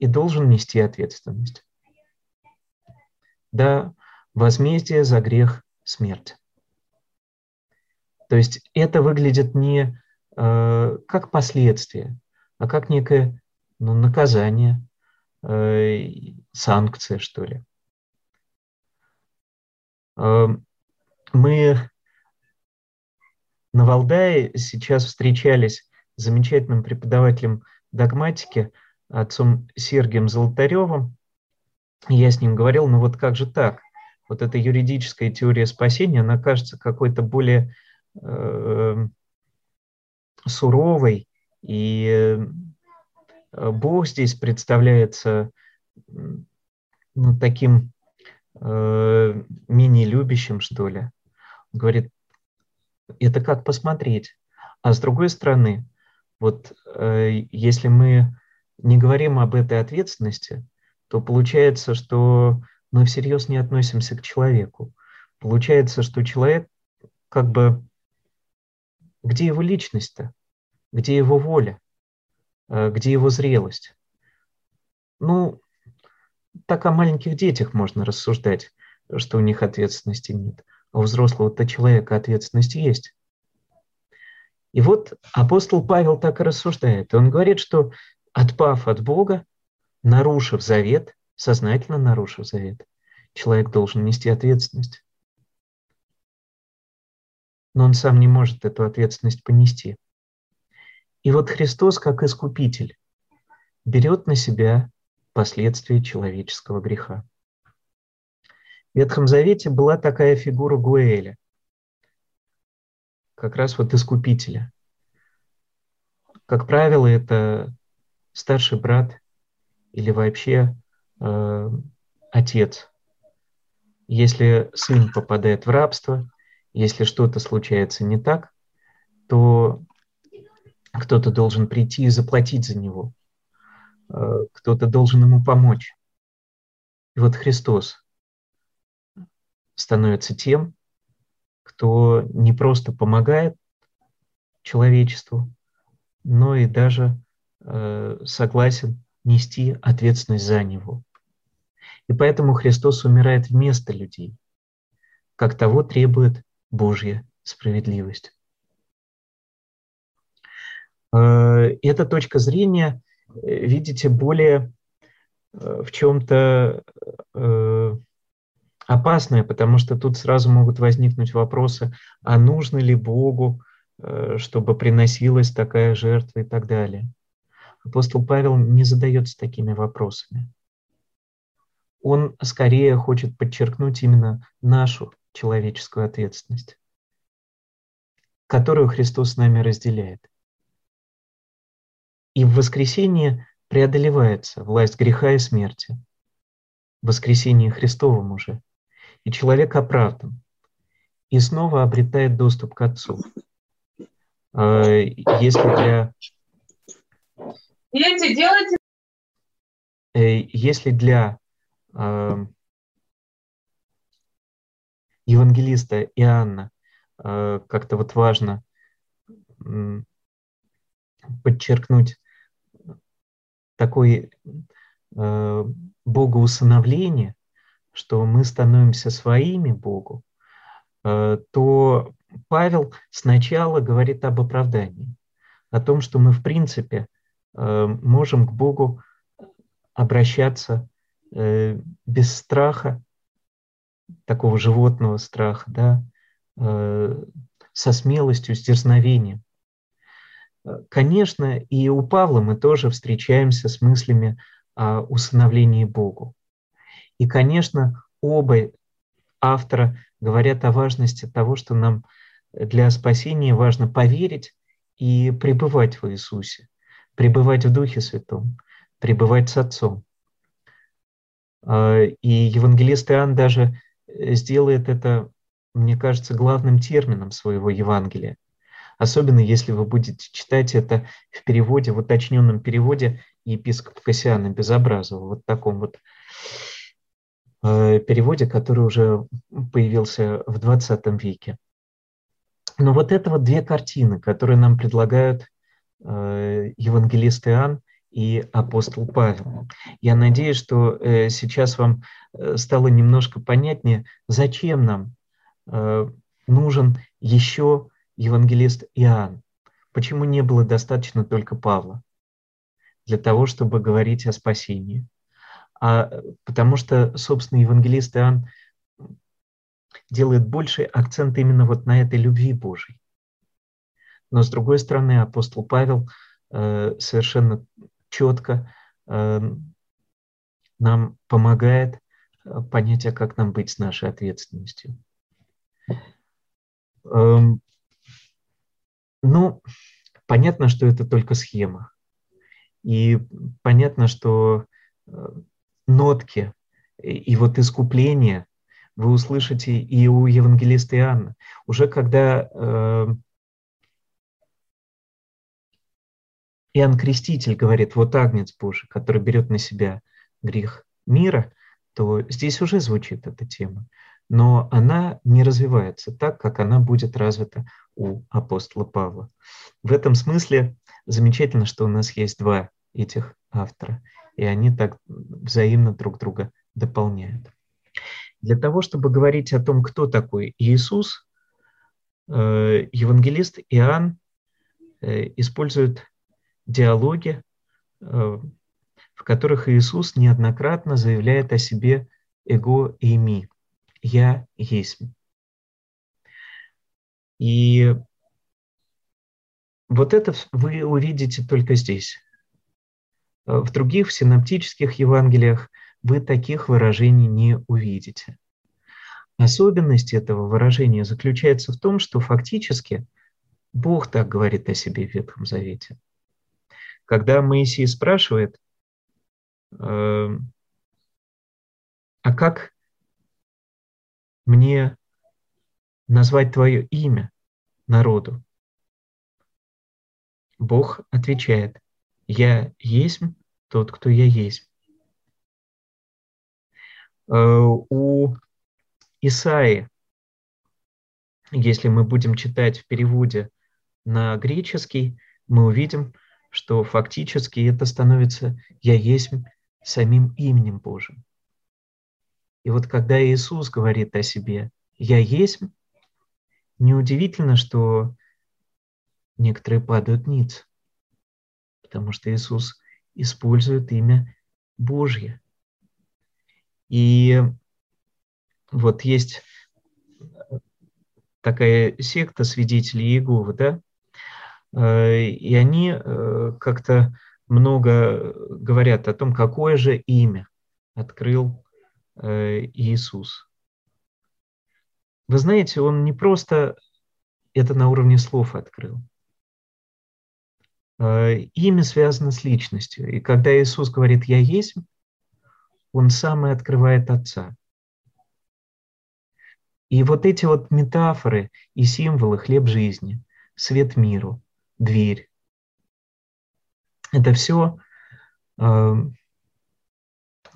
и должен нести ответственность. Да, возмездие за грех – смерть. То есть это выглядит не э, как последствие, а как некое ну, наказание, э, санкция, что ли. Э, мы на Валдае сейчас встречались с замечательным преподавателем догматики, отцом Сергием Золотаревым. Я с ним говорил, ну вот как же так? Вот эта юридическая теория спасения, она кажется какой-то более э, суровой, и э, Бог здесь представляется ну, таким э, менее любящим, что ли. Он говорит, это как посмотреть. А с другой стороны, вот э, если мы не говорим об этой ответственности, то получается, что мы всерьез не относимся к человеку. Получается, что человек как бы... Где его личность-то? Где его воля? Э, где его зрелость? Ну, так о маленьких детях можно рассуждать, что у них ответственности нет. А у взрослого-то человека ответственность есть. И вот апостол Павел так и рассуждает. Он говорит, что отпав от Бога, нарушив завет, сознательно нарушив завет, человек должен нести ответственность. Но он сам не может эту ответственность понести. И вот Христос, как искупитель, берет на себя последствия человеческого греха. В Ветхом Завете была такая фигура Гуэля, как раз вот искупителя. Как правило, это старший брат или вообще э, отец. Если сын попадает в рабство, если что-то случается не так, то кто-то должен прийти и заплатить за него. Э, кто-то должен ему помочь. И вот Христос становится тем, кто не просто помогает человечеству, но и даже согласен нести ответственность за него. И поэтому Христос умирает вместо людей, как того требует Божья справедливость. Э, эта точка зрения, э, видите, более э, в чем-то опасная, потому что тут сразу могут возникнуть вопросы, а нужно ли Богу, чтобы приносилась такая жертва и так далее. Апостол Павел не задается такими вопросами. Он скорее хочет подчеркнуть именно нашу человеческую ответственность, которую Христос с нами разделяет. И в воскресенье преодолевается власть греха и смерти. В воскресенье Христовом уже. И человек оправдан. И снова обретает доступ к Отцу. А, если для... Дети, делайте... Э, если для а, евангелиста Иоанна а, как-то вот важно подчеркнуть такое э, богоусыновление, что мы становимся своими Богу, э, то Павел сначала говорит об оправдании. о том, что мы в принципе э, можем к Богу обращаться э, без страха, такого животного страха, да, э, со смелостью, с дерзновением. Конечно, и у Павла мы тоже встречаемся с мыслями о усыновлении Богу. И, конечно, оба автора говорят о важности того, что нам для спасения важно поверить и пребывать в Иисусе, пребывать в Духе Святом, пребывать с Отцом. А, и евангелист Иоанн даже сделает это, мне кажется, главным термином своего Евангелия. Особенно если вы будете читать это в переводе, в уточненном переводе епископа Кассиана Безобразова, вот таком вот э, переводе, который уже появился в 20 веке. Но вот это вот две картины, которые нам предлагают э, евангелист Иоанн и апостол Павел. Я надеюсь, что э, сейчас вам э, стало немножко понятнее, зачем нам э, нужен еще евангелист Иоанн. Почему не было достаточно только Павла для того, чтобы говорить о спасении? А потому что, собственно, евангелист Иоанн делает больший акцент именно вот на этой любви Божьей. Но с другой стороны, апостол Павел э, совершенно четко э, нам помогает э, понять, а как нам быть с нашей ответственностью. Эм, ну, понятно, что это только схема. И понятно, что нотки и вот искупление вы услышите и у евангелиста Иоанна. Уже когда Иоанн Креститель говорит, вот Агнец Божий, который берет на себя грех мира, то здесь уже звучит эта тема. Но она не развивается так, как она будет развита у апостола Павла. В этом смысле замечательно, что у нас есть два этих автора, и они так взаимно друг друга дополняют. Для того, чтобы говорить о том, кто такой Иисус, э, евангелист Иоанн э, использует диалоги, э, в которых Иисус неоднократно заявляет о себе «эго и ми» – «я есть». И вот это вы увидите только здесь. В других синоптических Евангелиях вы таких выражений не увидите. Особенность этого выражения заключается в том, что фактически Бог так говорит о себе в Ветхом Завете. Когда Моисей спрашивает, э, а как мне назвать твое имя народу? Бог отвечает, я есть тот, кто я есть. Э, у Исаи, если мы будем читать в переводе на греческий, мы увидим, что фактически это становится «я есть самим именем Божьим». И вот когда Иисус говорит о себе «я есть», неудивительно, что некоторые падают ниц, потому что Иисус использует имя Божье. И вот есть такая секта свидетелей Иеговы, да, и они э, как-то много говорят о том, какое же имя открыл э, Иисус. Вы знаете, он не просто это на уровне слов открыл. Имя связано с личностью. И когда Иисус говорит «Я есть», он сам и открывает Отца. И вот эти вот метафоры и символы хлеб жизни, свет миру, дверь, это все э,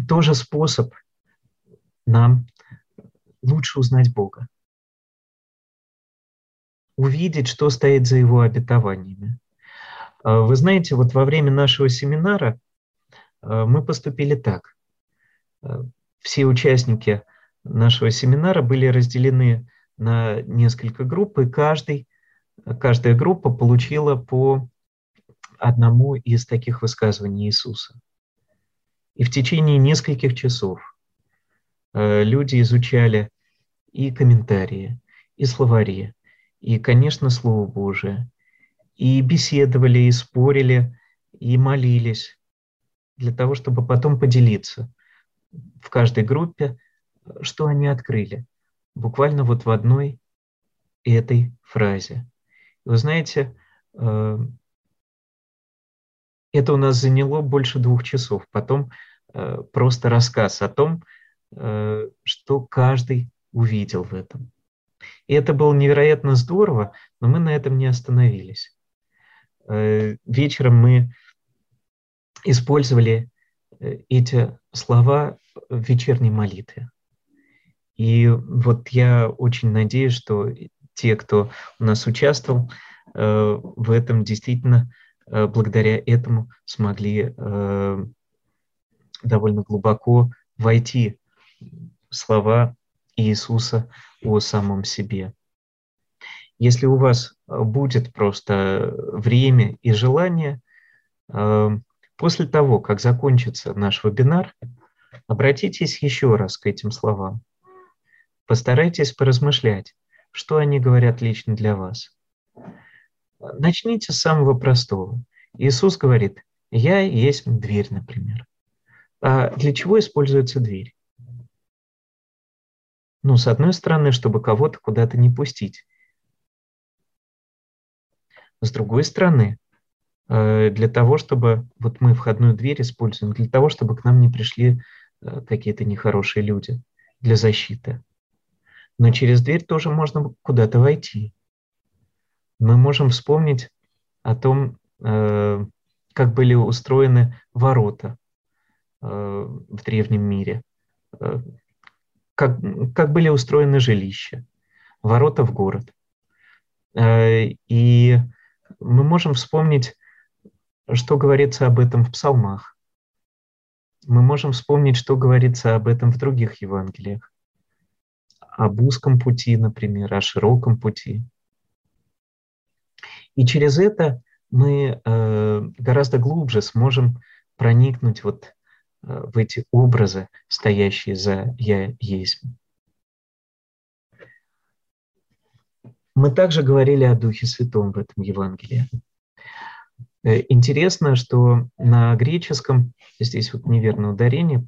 тоже способ нам лучше узнать Бога, увидеть, что стоит за Его обетованиями. Э, вы знаете, вот во время нашего семинара э, мы поступили так. Э, все участники нашего семинара были разделены на несколько групп, и каждый, каждая группа получила по одному из таких высказываний Иисуса. И в течение нескольких часов э, люди изучали и комментарии, и словари, и, конечно, Слово Божие, и беседовали, и спорили, и молились для того, чтобы потом поделиться в каждой группе, что они открыли. Буквально вот в одной этой фразе. Вы знаете, э, это у нас заняло больше двух часов. Потом э, просто рассказ о том, э, что каждый увидел в этом. И это было невероятно здорово, но мы на этом не остановились. Вечером мы использовали эти слова в вечерней молитве. И вот я очень надеюсь, что те, кто у нас участвовал в этом, действительно Э, благодаря этому смогли э, довольно глубоко войти слова Иисуса о самом себе. Если у вас будет просто время и желание, э, после того, как закончится наш вебинар, обратитесь еще раз к этим словам. Постарайтесь поразмышлять, что они говорят лично для вас. Начните с самого простого. Иисус говорит, я есть дверь, например. А для чего используется дверь? Ну, с одной стороны, чтобы кого-то куда-то не пустить. С другой стороны, э, для того, чтобы вот мы входную дверь используем, для того, чтобы к нам не пришли э, какие-то нехорошие люди для защиты. Но через дверь тоже можно куда-то войти мы можем вспомнить о том, э, как были устроены ворота э, в древнем мире, э, как, как были устроены жилища, ворота в город. И мы можем вспомнить, что говорится об этом в псалмах. Мы можем вспомнить, что говорится об этом в других Евангелиях. Об узком пути, например, о широком пути – и через это мы э, гораздо глубже сможем проникнуть вот э, в эти образы, стоящие за «я есть». Мы также говорили о Духе Святом в этом Евангелии. Э, интересно, что на греческом, здесь вот неверное ударение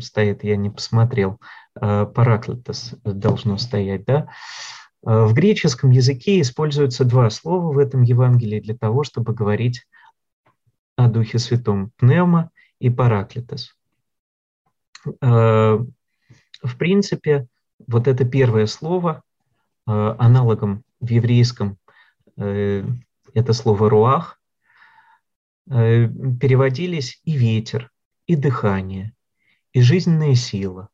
стоит, я не посмотрел, параклитос должно стоять, да, Э, в греческом языке используются два слова в этом Евангелии для того, чтобы говорить о Духе Святом – пневма и параклитос. Э, в принципе, вот это первое слово, э, аналогом в еврейском это слово «руах», переводились и ветер, и дыхание, и жизненная сила,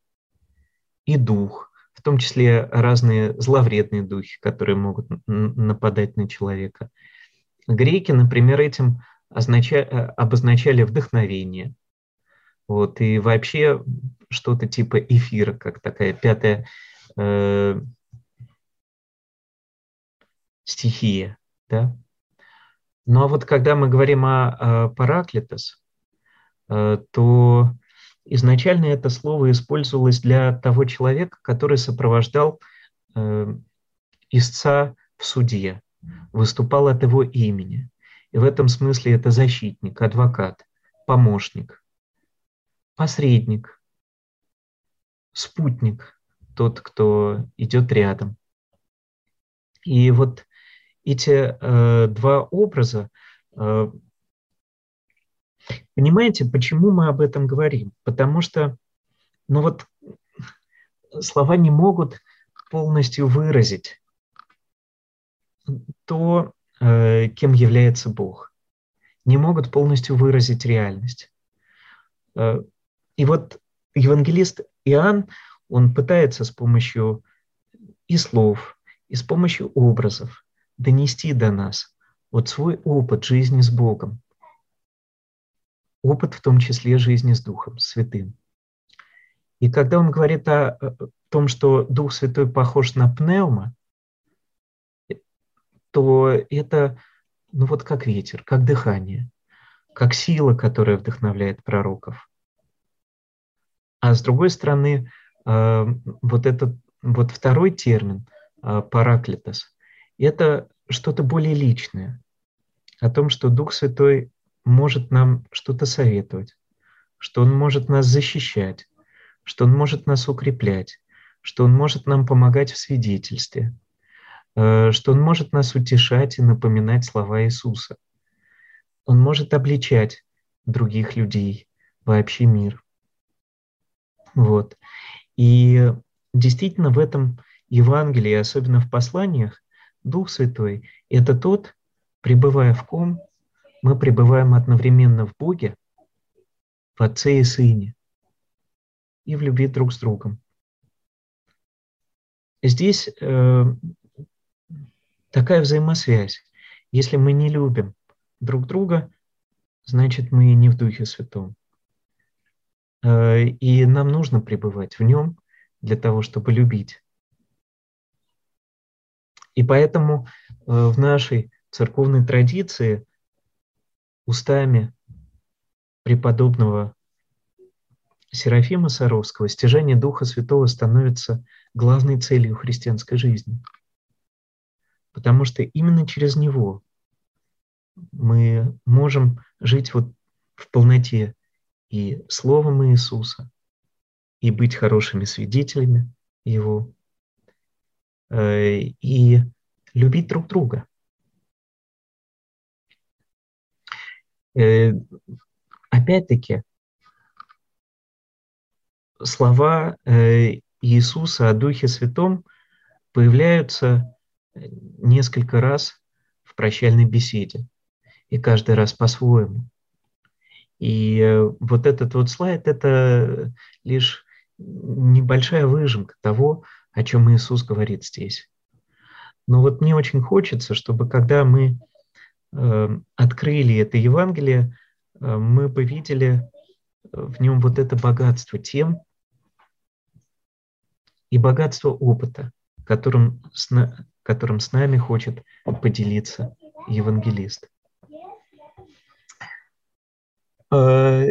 и дух – в том числе разные зловредные духи, которые могут нападать на человека. Греки, например, этим э, обозначали вдохновение. Вот, и вообще что-то типа эфира, как такая пятая э, стихия. Да? Ну а вот когда мы говорим о, о Параклитос, э, то изначально это слово использовалось для того человека, который сопровождал э, истца в суде, выступал от его имени. И в этом смысле это защитник, адвокат, помощник, посредник, спутник, тот, кто идет рядом. И вот эти э, два образа э, Понимаете, почему мы об этом говорим? Потому что, ну вот, слова не могут полностью выразить то, э, кем является Бог. Не могут полностью выразить реальность. Э, и вот евангелист Иоанн, он пытается с помощью и слов, и с помощью образов донести до нас вот свой опыт жизни с Богом опыт в том числе жизни с Духом Святым. И когда он говорит о, том, что Дух Святой похож на пневма, то это ну вот как ветер, как дыхание, как сила, которая вдохновляет пророков. А с другой стороны, э, вот этот вот второй термин, э, это что-то более личное, о том, что Дух Святой может нам что-то советовать, что Он может нас защищать, что Он может нас укреплять, что Он может нам помогать в свидетельстве, э, что Он может нас утешать и напоминать слова Иисуса. Он может обличать других людей, вообще мир. Вот. И действительно в этом Евангелии, особенно в посланиях, Дух Святой – это тот, пребывая в ком, мы пребываем одновременно в Боге, в Отце и Сыне, и в любви друг с другом. Здесь э, такая взаимосвязь. Если мы не любим друг друга, значит, мы не в Духе Святом. Э, и нам нужно пребывать в нем для того, чтобы любить. И поэтому э, в нашей церковной традиции устами преподобного Серафима Саровского стяжание Духа Святого становится главной целью христианской жизни. Потому что именно через него мы можем жить вот в полноте и Словом Иисуса, и быть хорошими свидетелями Его, и любить друг друга. Э, опять-таки, слова э, Иисуса о Духе Святом появляются несколько раз в прощальной беседе, и каждый раз по-своему. И э, вот этот вот слайд – это лишь небольшая выжимка того, о чем Иисус говорит здесь. Но вот мне очень хочется, чтобы когда мы э, открыли это Евангелие, э, мы повидели в нем вот это богатство тем и богатство опыта, которым с, которым с нами хочет поделиться евангелист. Э,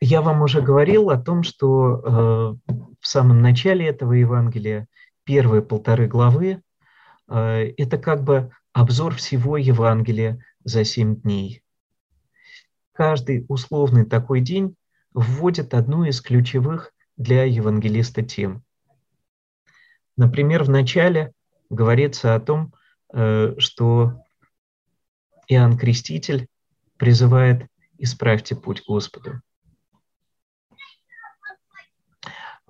я вам уже говорил о том, что э, в самом начале этого Евангелия, первые полторы главы, э, это как бы обзор всего Евангелия за семь дней. Каждый условный такой день вводит одну из ключевых для евангелиста тем. Например, в начале говорится о том, что Иоанн Креститель призывает «Исправьте путь Господу».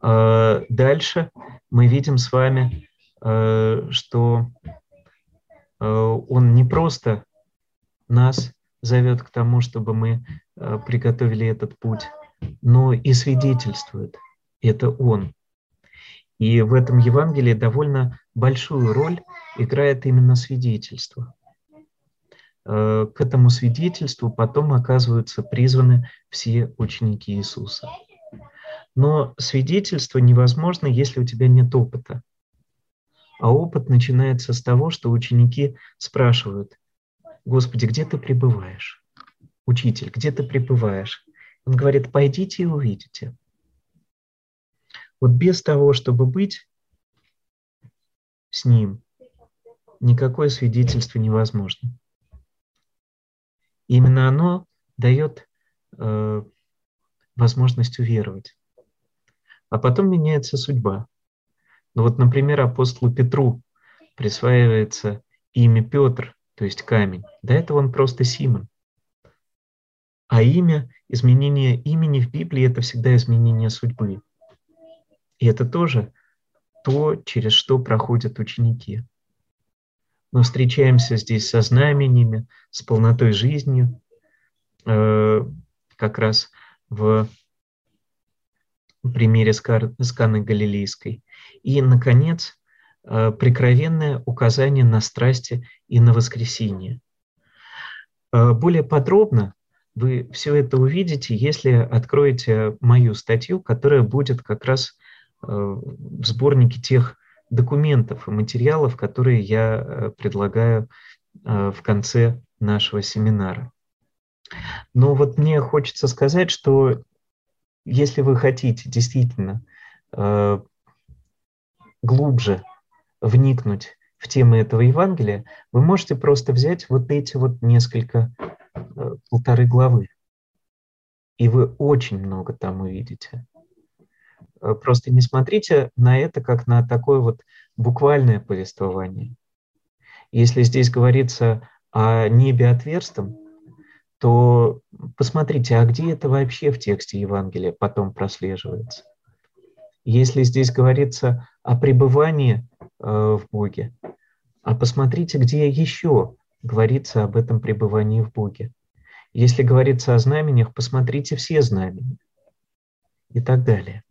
Дальше мы видим с вами, а, что а, Он не просто нас зовет к тому, чтобы мы приготовили этот путь, но и свидетельствует. Это Он. И в этом Евангелии довольно большую роль играет именно свидетельство. Э, к этому свидетельству потом оказываются призваны все ученики Иисуса. Но свидетельство невозможно, если у тебя нет опыта. А опыт начинается с того, что ученики спрашивают, Господи, где ты пребываешь? Учитель, где ты пребываешь? Он говорит, пойдите и увидите. Вот без того, чтобы быть с ним, никакое свидетельство невозможно. Именно оно дает э, возможность уверовать. А потом меняется судьба. Ну вот, например, апостолу Петру присваивается имя Петр, то есть камень. До этого он просто Симон. А имя, изменение имени в Библии – это всегда изменение судьбы. И это тоже то, через что проходят ученики. Мы встречаемся здесь со знамениями, с полнотой жизни, э, как раз в примере с Каны Галилейской. И, наконец, э, прикровенное указание на страсти и на воскресение. Э, более подробно вы все это увидите, если откроете мою статью, которая будет как раз в сборнике тех документов и материалов, которые я э, предлагаю в конце нашего семинара. Но вот мне хочется сказать, что если вы хотите действительно глубже вникнуть в темы этого Евангелия, вы можете просто взять вот эти вот несколько, э, полторы главы, и вы очень много там увидите. Э, просто не смотрите на это как на такое вот буквальное повествование. Если здесь говорится о небе отверстом, то посмотрите, а где это вообще в тексте Евангелия потом прослеживается? Если здесь говорится о пребывании э, в Боге, а посмотрите, где еще говорится об этом пребывании в Боге. Если говорится о знамениях, посмотрите все знамения и так далее.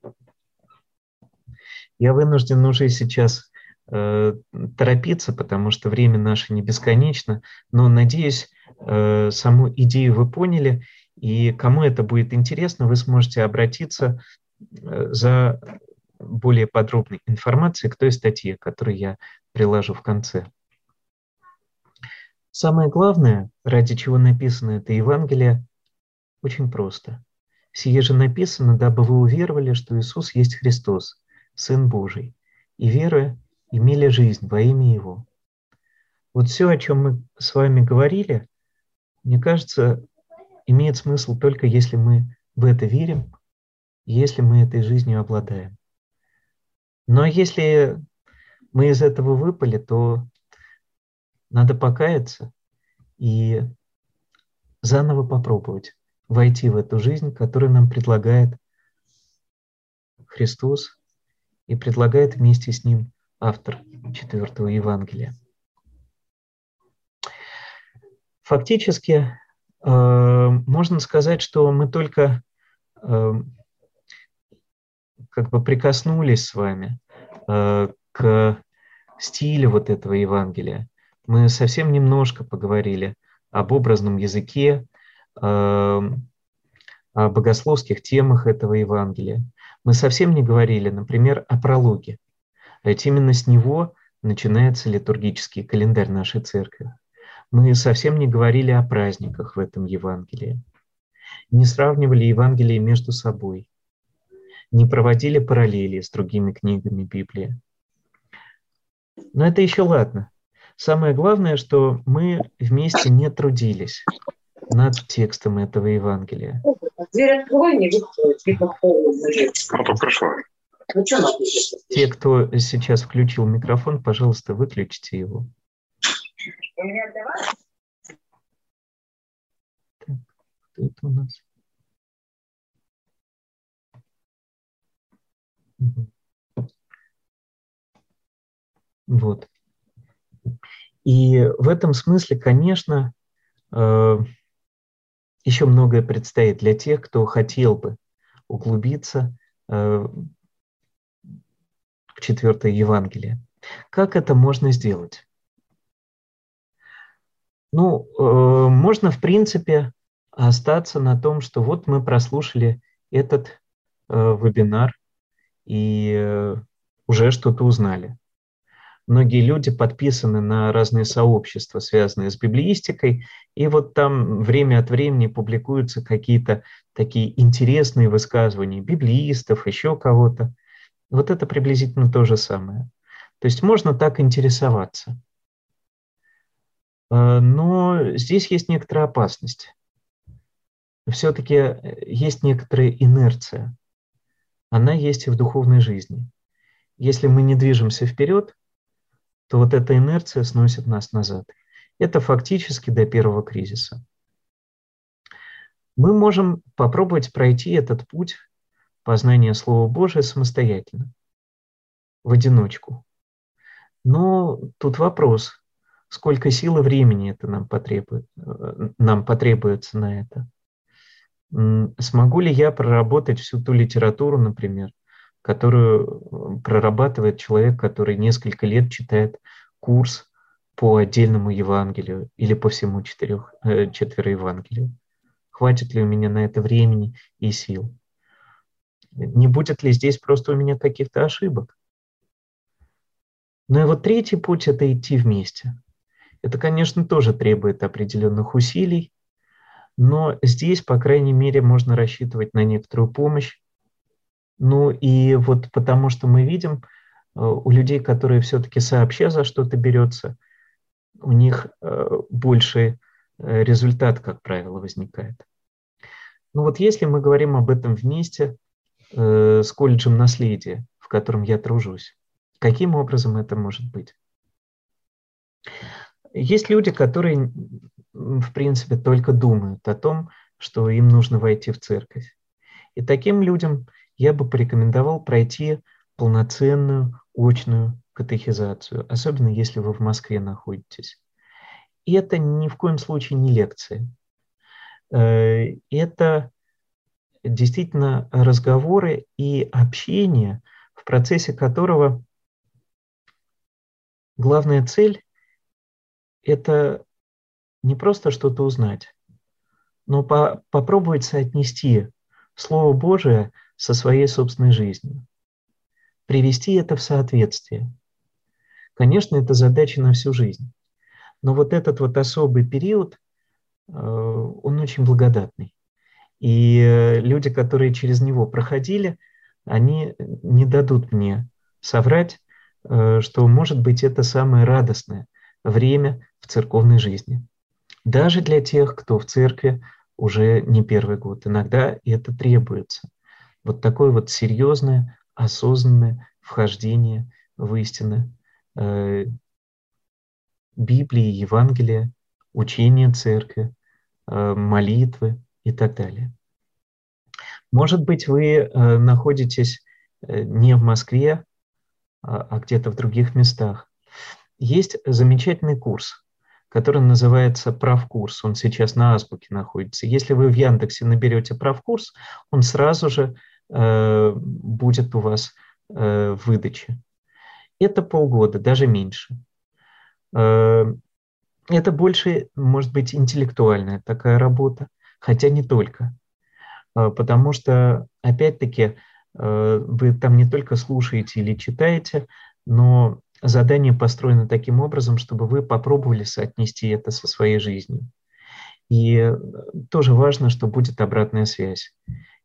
Я вынужден уже сейчас э, торопиться, потому что время наше не бесконечно, но надеюсь, э, саму идею вы поняли, и кому это будет интересно, вы сможете обратиться э, за более подробной информацией к той статье, которую я приложу в конце. Самое главное, ради чего написано это Евангелие, очень просто. Сие же написано, дабы вы уверовали, что Иисус есть Христос, Сын Божий, и веруя, имели жизнь во имя Его. Вот все, о чем мы с вами говорили, мне кажется, имеет смысл только если мы в это верим, если мы этой жизнью обладаем. Но если мы из этого выпали, то надо покаяться и заново попробовать войти в эту жизнь, которую нам предлагает Христос и предлагает вместе с ним автор четвертого Евангелия. Фактически, э, можно сказать, что мы только э, как бы прикоснулись с вами э, к стилю вот этого Евангелия. Мы совсем немножко поговорили об образном языке, о богословских темах этого Евангелия. Мы совсем не говорили, например, о прологе. Ведь именно с него начинается литургический календарь нашей церкви. Мы совсем не говорили о праздниках в этом Евангелии. Не сравнивали Евангелие между собой не проводили параллели с другими книгами Библии. Но это еще ладно. Самое главное, что мы вместе не трудились над текстом этого Евангелия. Дверь открой, не Те, кто сейчас включил микрофон, пожалуйста, выключите его. Это у нас? Вот. И в этом смысле, конечно, э, еще многое предстоит для тех, кто хотел бы углубиться э, в четвертое Евангелие. Как это можно сделать? Ну, э, можно, в принципе, остаться на том, что вот мы прослушали этот вебинар, и э, уже что-то узнали. Многие люди подписаны на разные сообщества, связанные с библиистикой, и вот там время от времени публикуются какие-то такие интересные высказывания библиистов, еще кого-то. Вот это приблизительно то же самое. То есть можно так интересоваться. Э, но здесь есть некоторая опасность. Все-таки э, есть некоторая инерция она есть и в духовной жизни. Если мы не движемся вперед, то вот эта инерция сносит нас назад. Это фактически до первого кризиса. Мы можем попробовать пройти этот путь познания Слова Божия самостоятельно, в одиночку. Но тут вопрос, сколько сил и времени это нам, потребует, э, нам потребуется на это. Смогу ли я проработать всю ту литературу, например, которую прорабатывает человек, который несколько лет читает курс по отдельному Евангелию или по всему четырех, э, четверо Евангелию? Хватит ли у меня на это времени и сил? Не будет ли здесь просто у меня каких-то ошибок? Ну и вот третий путь – это идти вместе. Это, конечно, тоже требует определенных усилий, но здесь, по крайней мере, можно рассчитывать на некоторую помощь. Ну и вот потому что мы видим э, у людей, которые все-таки сообща за что-то берется, у них э, больше э, результат, как правило, возникает. Ну вот если мы говорим об этом вместе с колледжем наследия, в котором я тружусь, каким образом это может быть? Есть люди, которые, в принципе, только думают о том, что им нужно войти в церковь. И таким людям я бы порекомендовал пройти полноценную очную катехизацию, особенно если вы в Москве находитесь. И это ни в коем случае не лекции. Э, это действительно разговоры и общение, в процессе которого главная цель это не просто что-то узнать, но по попробовать соотнести Слово Божие со своей собственной жизнью, привести это в соответствие. Конечно, это задача на всю жизнь, но вот этот вот особый период, э, он очень благодатный. И э, люди, которые через него проходили, они не дадут мне соврать, э, что, может быть, это самое радостное время в церковной жизни. Даже для тех, кто в церкви уже не первый год. Иногда это требуется. Вот такое вот серьезное, осознанное вхождение в истины э, Библии, Евангелия, учения церкви, э, молитвы и так далее. Может быть, вы э, находитесь не в Москве, а, а где-то в других местах. Есть замечательный курс, который называется «Правкурс». Он сейчас на Азбуке находится. Если вы в Яндексе наберете «Правкурс», он сразу же э, будет у вас э, в выдаче. Это полгода, даже меньше. Э, это больше, может быть, интеллектуальная такая работа, хотя не только. Э, потому что, опять-таки, э, вы там не только слушаете или читаете, но задание построено таким образом, чтобы вы попробовали соотнести это со своей жизнью. И э, тоже важно, что будет обратная связь.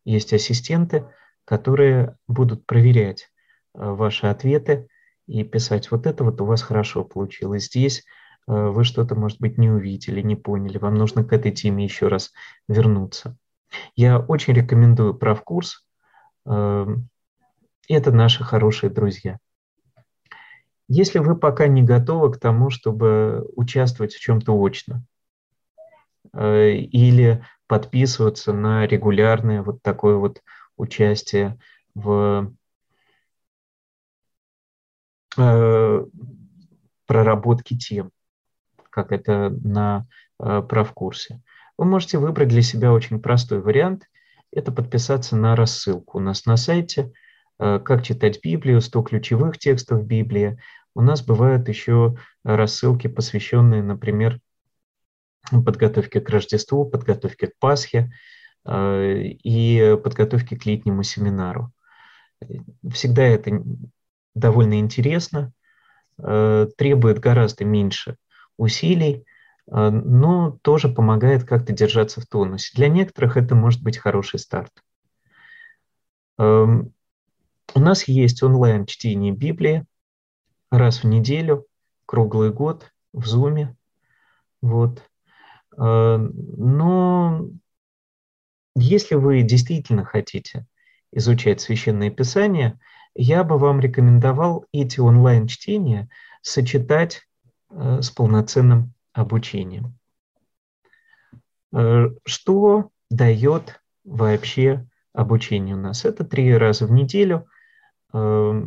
Есть ассистенты, которые будут проверять э, ваши ответы и писать, вот это вот у вас хорошо получилось. Здесь э, вы что-то, может быть, не увидели, не поняли, вам нужно к этой теме еще раз вернуться. Я очень рекомендую правкурс. Это наши хорошие друзья. Если вы пока не готовы к тому, чтобы участвовать в чем-то очно, э, или подписываться на регулярное вот такое вот участие в э, проработке тем, как это на э, правкурсе. Вы можете выбрать для себя очень простой вариант. Это подписаться на рассылку у нас на сайте «Как читать Библию», 100 ключевых текстов Библии у нас бывают еще рассылки, посвященные, например, подготовке к Рождеству, подготовке к Пасхе э, и подготовке к летнему семинару. Всегда это довольно интересно, э, требует гораздо меньше усилий, э, но тоже помогает как-то держаться в тонусе. Для некоторых это может быть хороший старт. У нас есть онлайн-чтение Библии, раз в неделю, круглый год в Зуме. Вот. А, но если вы действительно хотите изучать Священное Писание, я бы вам рекомендовал эти онлайн-чтения сочетать э, с полноценным обучением. Э, что дает вообще обучение у нас? Это три раза в неделю, э,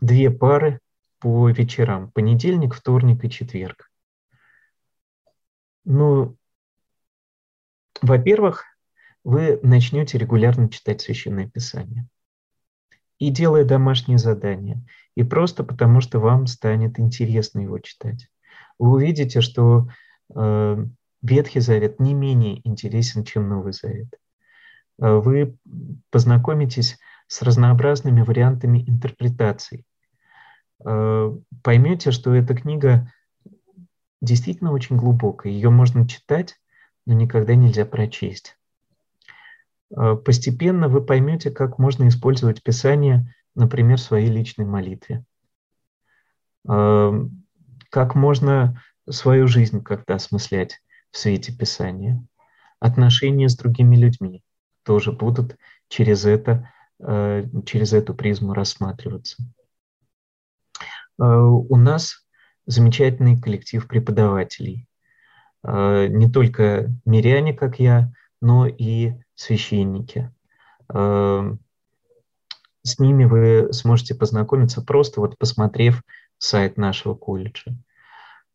две пары по вечерам, понедельник, вторник и четверг. Ну, во-первых, вы начнете регулярно читать Священное Писание. И делая домашние задания, и просто потому, что вам станет интересно его читать. Вы увидите, что э, Ветхий Завет не менее интересен, чем Новый Завет. Э, вы познакомитесь с разнообразными вариантами интерпретаций Э, поймете, что эта книга действительно очень глубокая. Ее можно читать, но никогда нельзя прочесть. Э, постепенно вы поймете, как можно использовать Писание, например, в своей личной молитве. Э, как можно свою жизнь как-то осмыслять в свете Писания. Отношения с другими людьми тоже будут через это, через эту призму рассматриваться. У нас замечательный коллектив преподавателей. Не только миряне, как я, но и священники. С ними вы сможете познакомиться, просто вот посмотрев сайт нашего колледжа.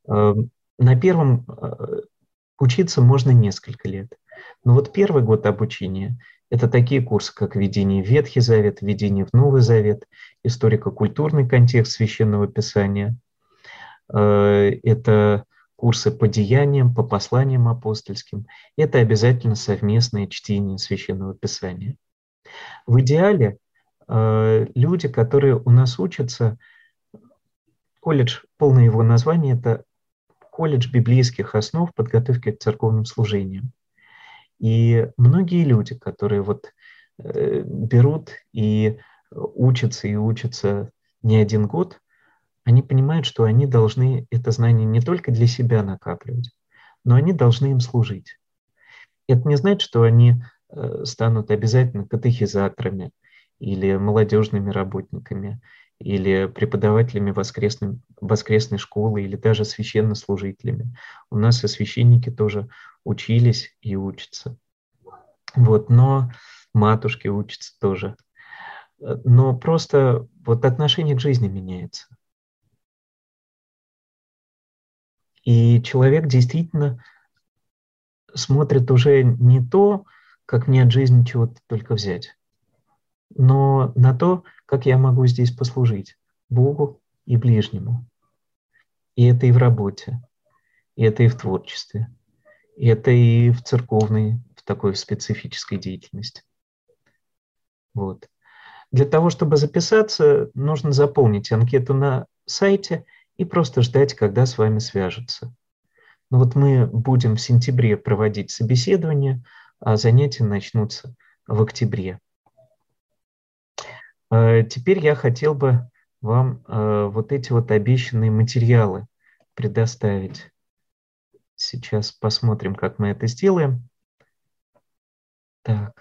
На первом э, учиться можно несколько лет. Но вот первый год обучения – это такие курсы, как введение в Ветхий Завет, введение в Новый Завет, историко-культурный контекст Священного Писания. Э, это курсы по деяниям, по посланиям апостольским. Это обязательно совместное чтение Священного Писания. В идеале э, люди, которые у нас учатся, колледж, полное его название – это колледж библейских основ подготовки к церковным служениям. И многие люди, которые вот э, берут и учатся, и учатся не один год, они понимают, что они должны это знание не только для себя накапливать, но они должны им служить. Это не значит, что они э, станут обязательно катехизаторами или молодежными работниками, или преподавателями воскресной, воскресной школы, или даже священнослужителями. У нас и священники тоже учились и учатся. Вот, но матушки учатся тоже. Но просто вот отношение к жизни меняется. И человек действительно смотрит уже не то, как мне от жизни чего-то только взять, но на то, как я могу здесь послужить Богу и ближнему. И это и в работе, и это и в творчестве, и это и в церковной, в такой специфической деятельности. Вот. Для того, чтобы записаться, нужно заполнить анкету на сайте и просто ждать, когда с вами свяжутся. Ну вот мы будем в сентябре проводить собеседование, а занятия начнутся в октябре. А, теперь я хотел бы вам а, вот эти вот обещанные материалы предоставить. Сейчас посмотрим, как мы это сделаем. Так.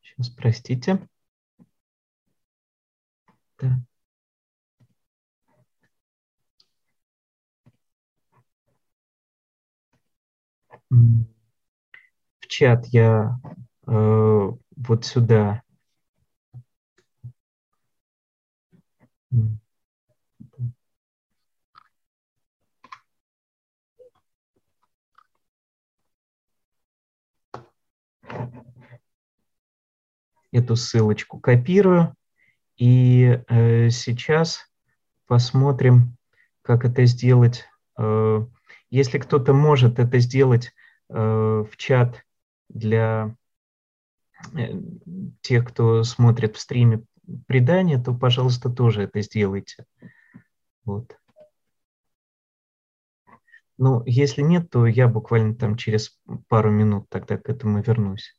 Сейчас, простите. Да. В чат я Э, вот сюда. Эту ссылочку копирую. И э, сейчас посмотрим, как это сделать. Э, если кто-то может это сделать э, в чат для Э, тех, кто смотрит в стриме предания, то, пожалуйста, тоже это сделайте. Вот. Ну, если нет, то я буквально там через пару минут тогда к этому вернусь.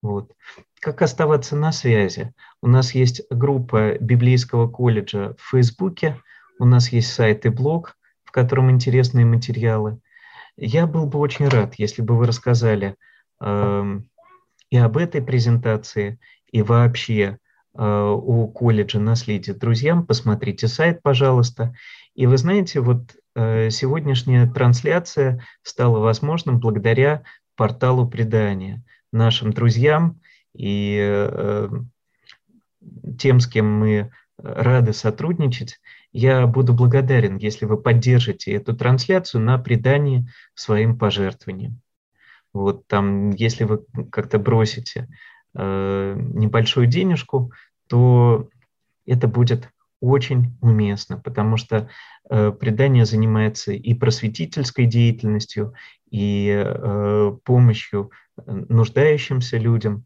Вот. Как оставаться на связи? У нас есть группа библейского колледжа в Фейсбуке, у нас есть сайт и блог, в котором интересные материалы. Я был бы очень рад, если бы вы рассказали, э, и об этой презентации, и вообще э, о колледже наследия друзьям. Посмотрите сайт, пожалуйста. И вы знаете, вот сегодняшняя трансляция стала возможным благодаря порталу предания нашим друзьям и э, тем, с кем мы рады сотрудничать. Я буду благодарен, если вы поддержите эту трансляцию на предании своим пожертвованием. Вот там, если вы как-то бросите э, небольшую денежку, то это будет очень уместно, потому что э, предание занимается и просветительской деятельностью, и э, помощью нуждающимся людям,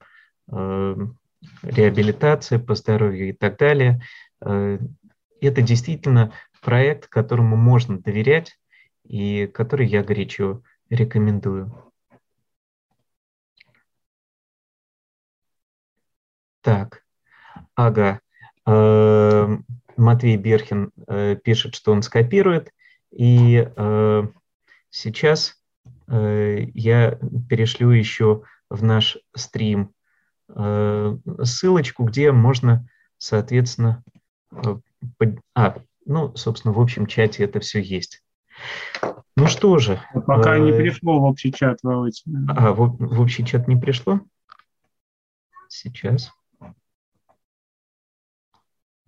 э, реабилитация по здоровью и так далее. Э, это действительно проект, которому можно доверять и который я горячо рекомендую. Так, ага. Э, Матвей Берхин э, пишет, что он скопирует. И э, сейчас я перешлю еще в наш стрим ссылочку, где можно, соответственно, а, ну, собственно, в общем чате это все есть. Ну что же. Пока не пришло в общий чат, Володь. А, в, в общий чат не пришло? Сейчас.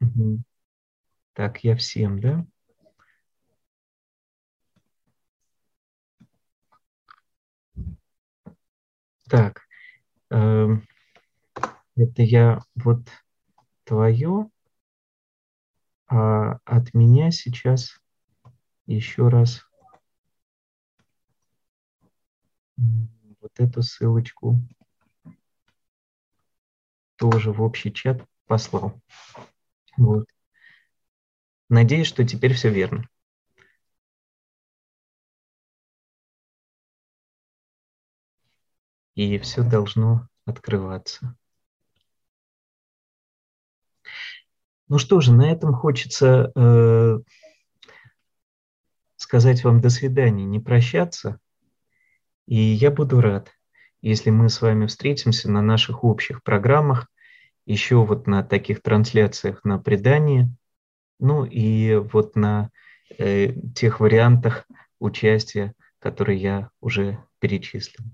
Угу. Так, я всем, да? Так, э, это я вот твое, а от меня сейчас еще раз вот эту ссылочку тоже в общий чат послал. Вот. Надеюсь, что теперь все верно. И все должно открываться. Ну что же, на этом хочется э, сказать вам до свидания, не прощаться. И я буду рад, если мы с вами встретимся на наших общих программах, еще вот на таких трансляциях на предание, ну и вот на э, тех вариантах участия, которые я уже перечислил.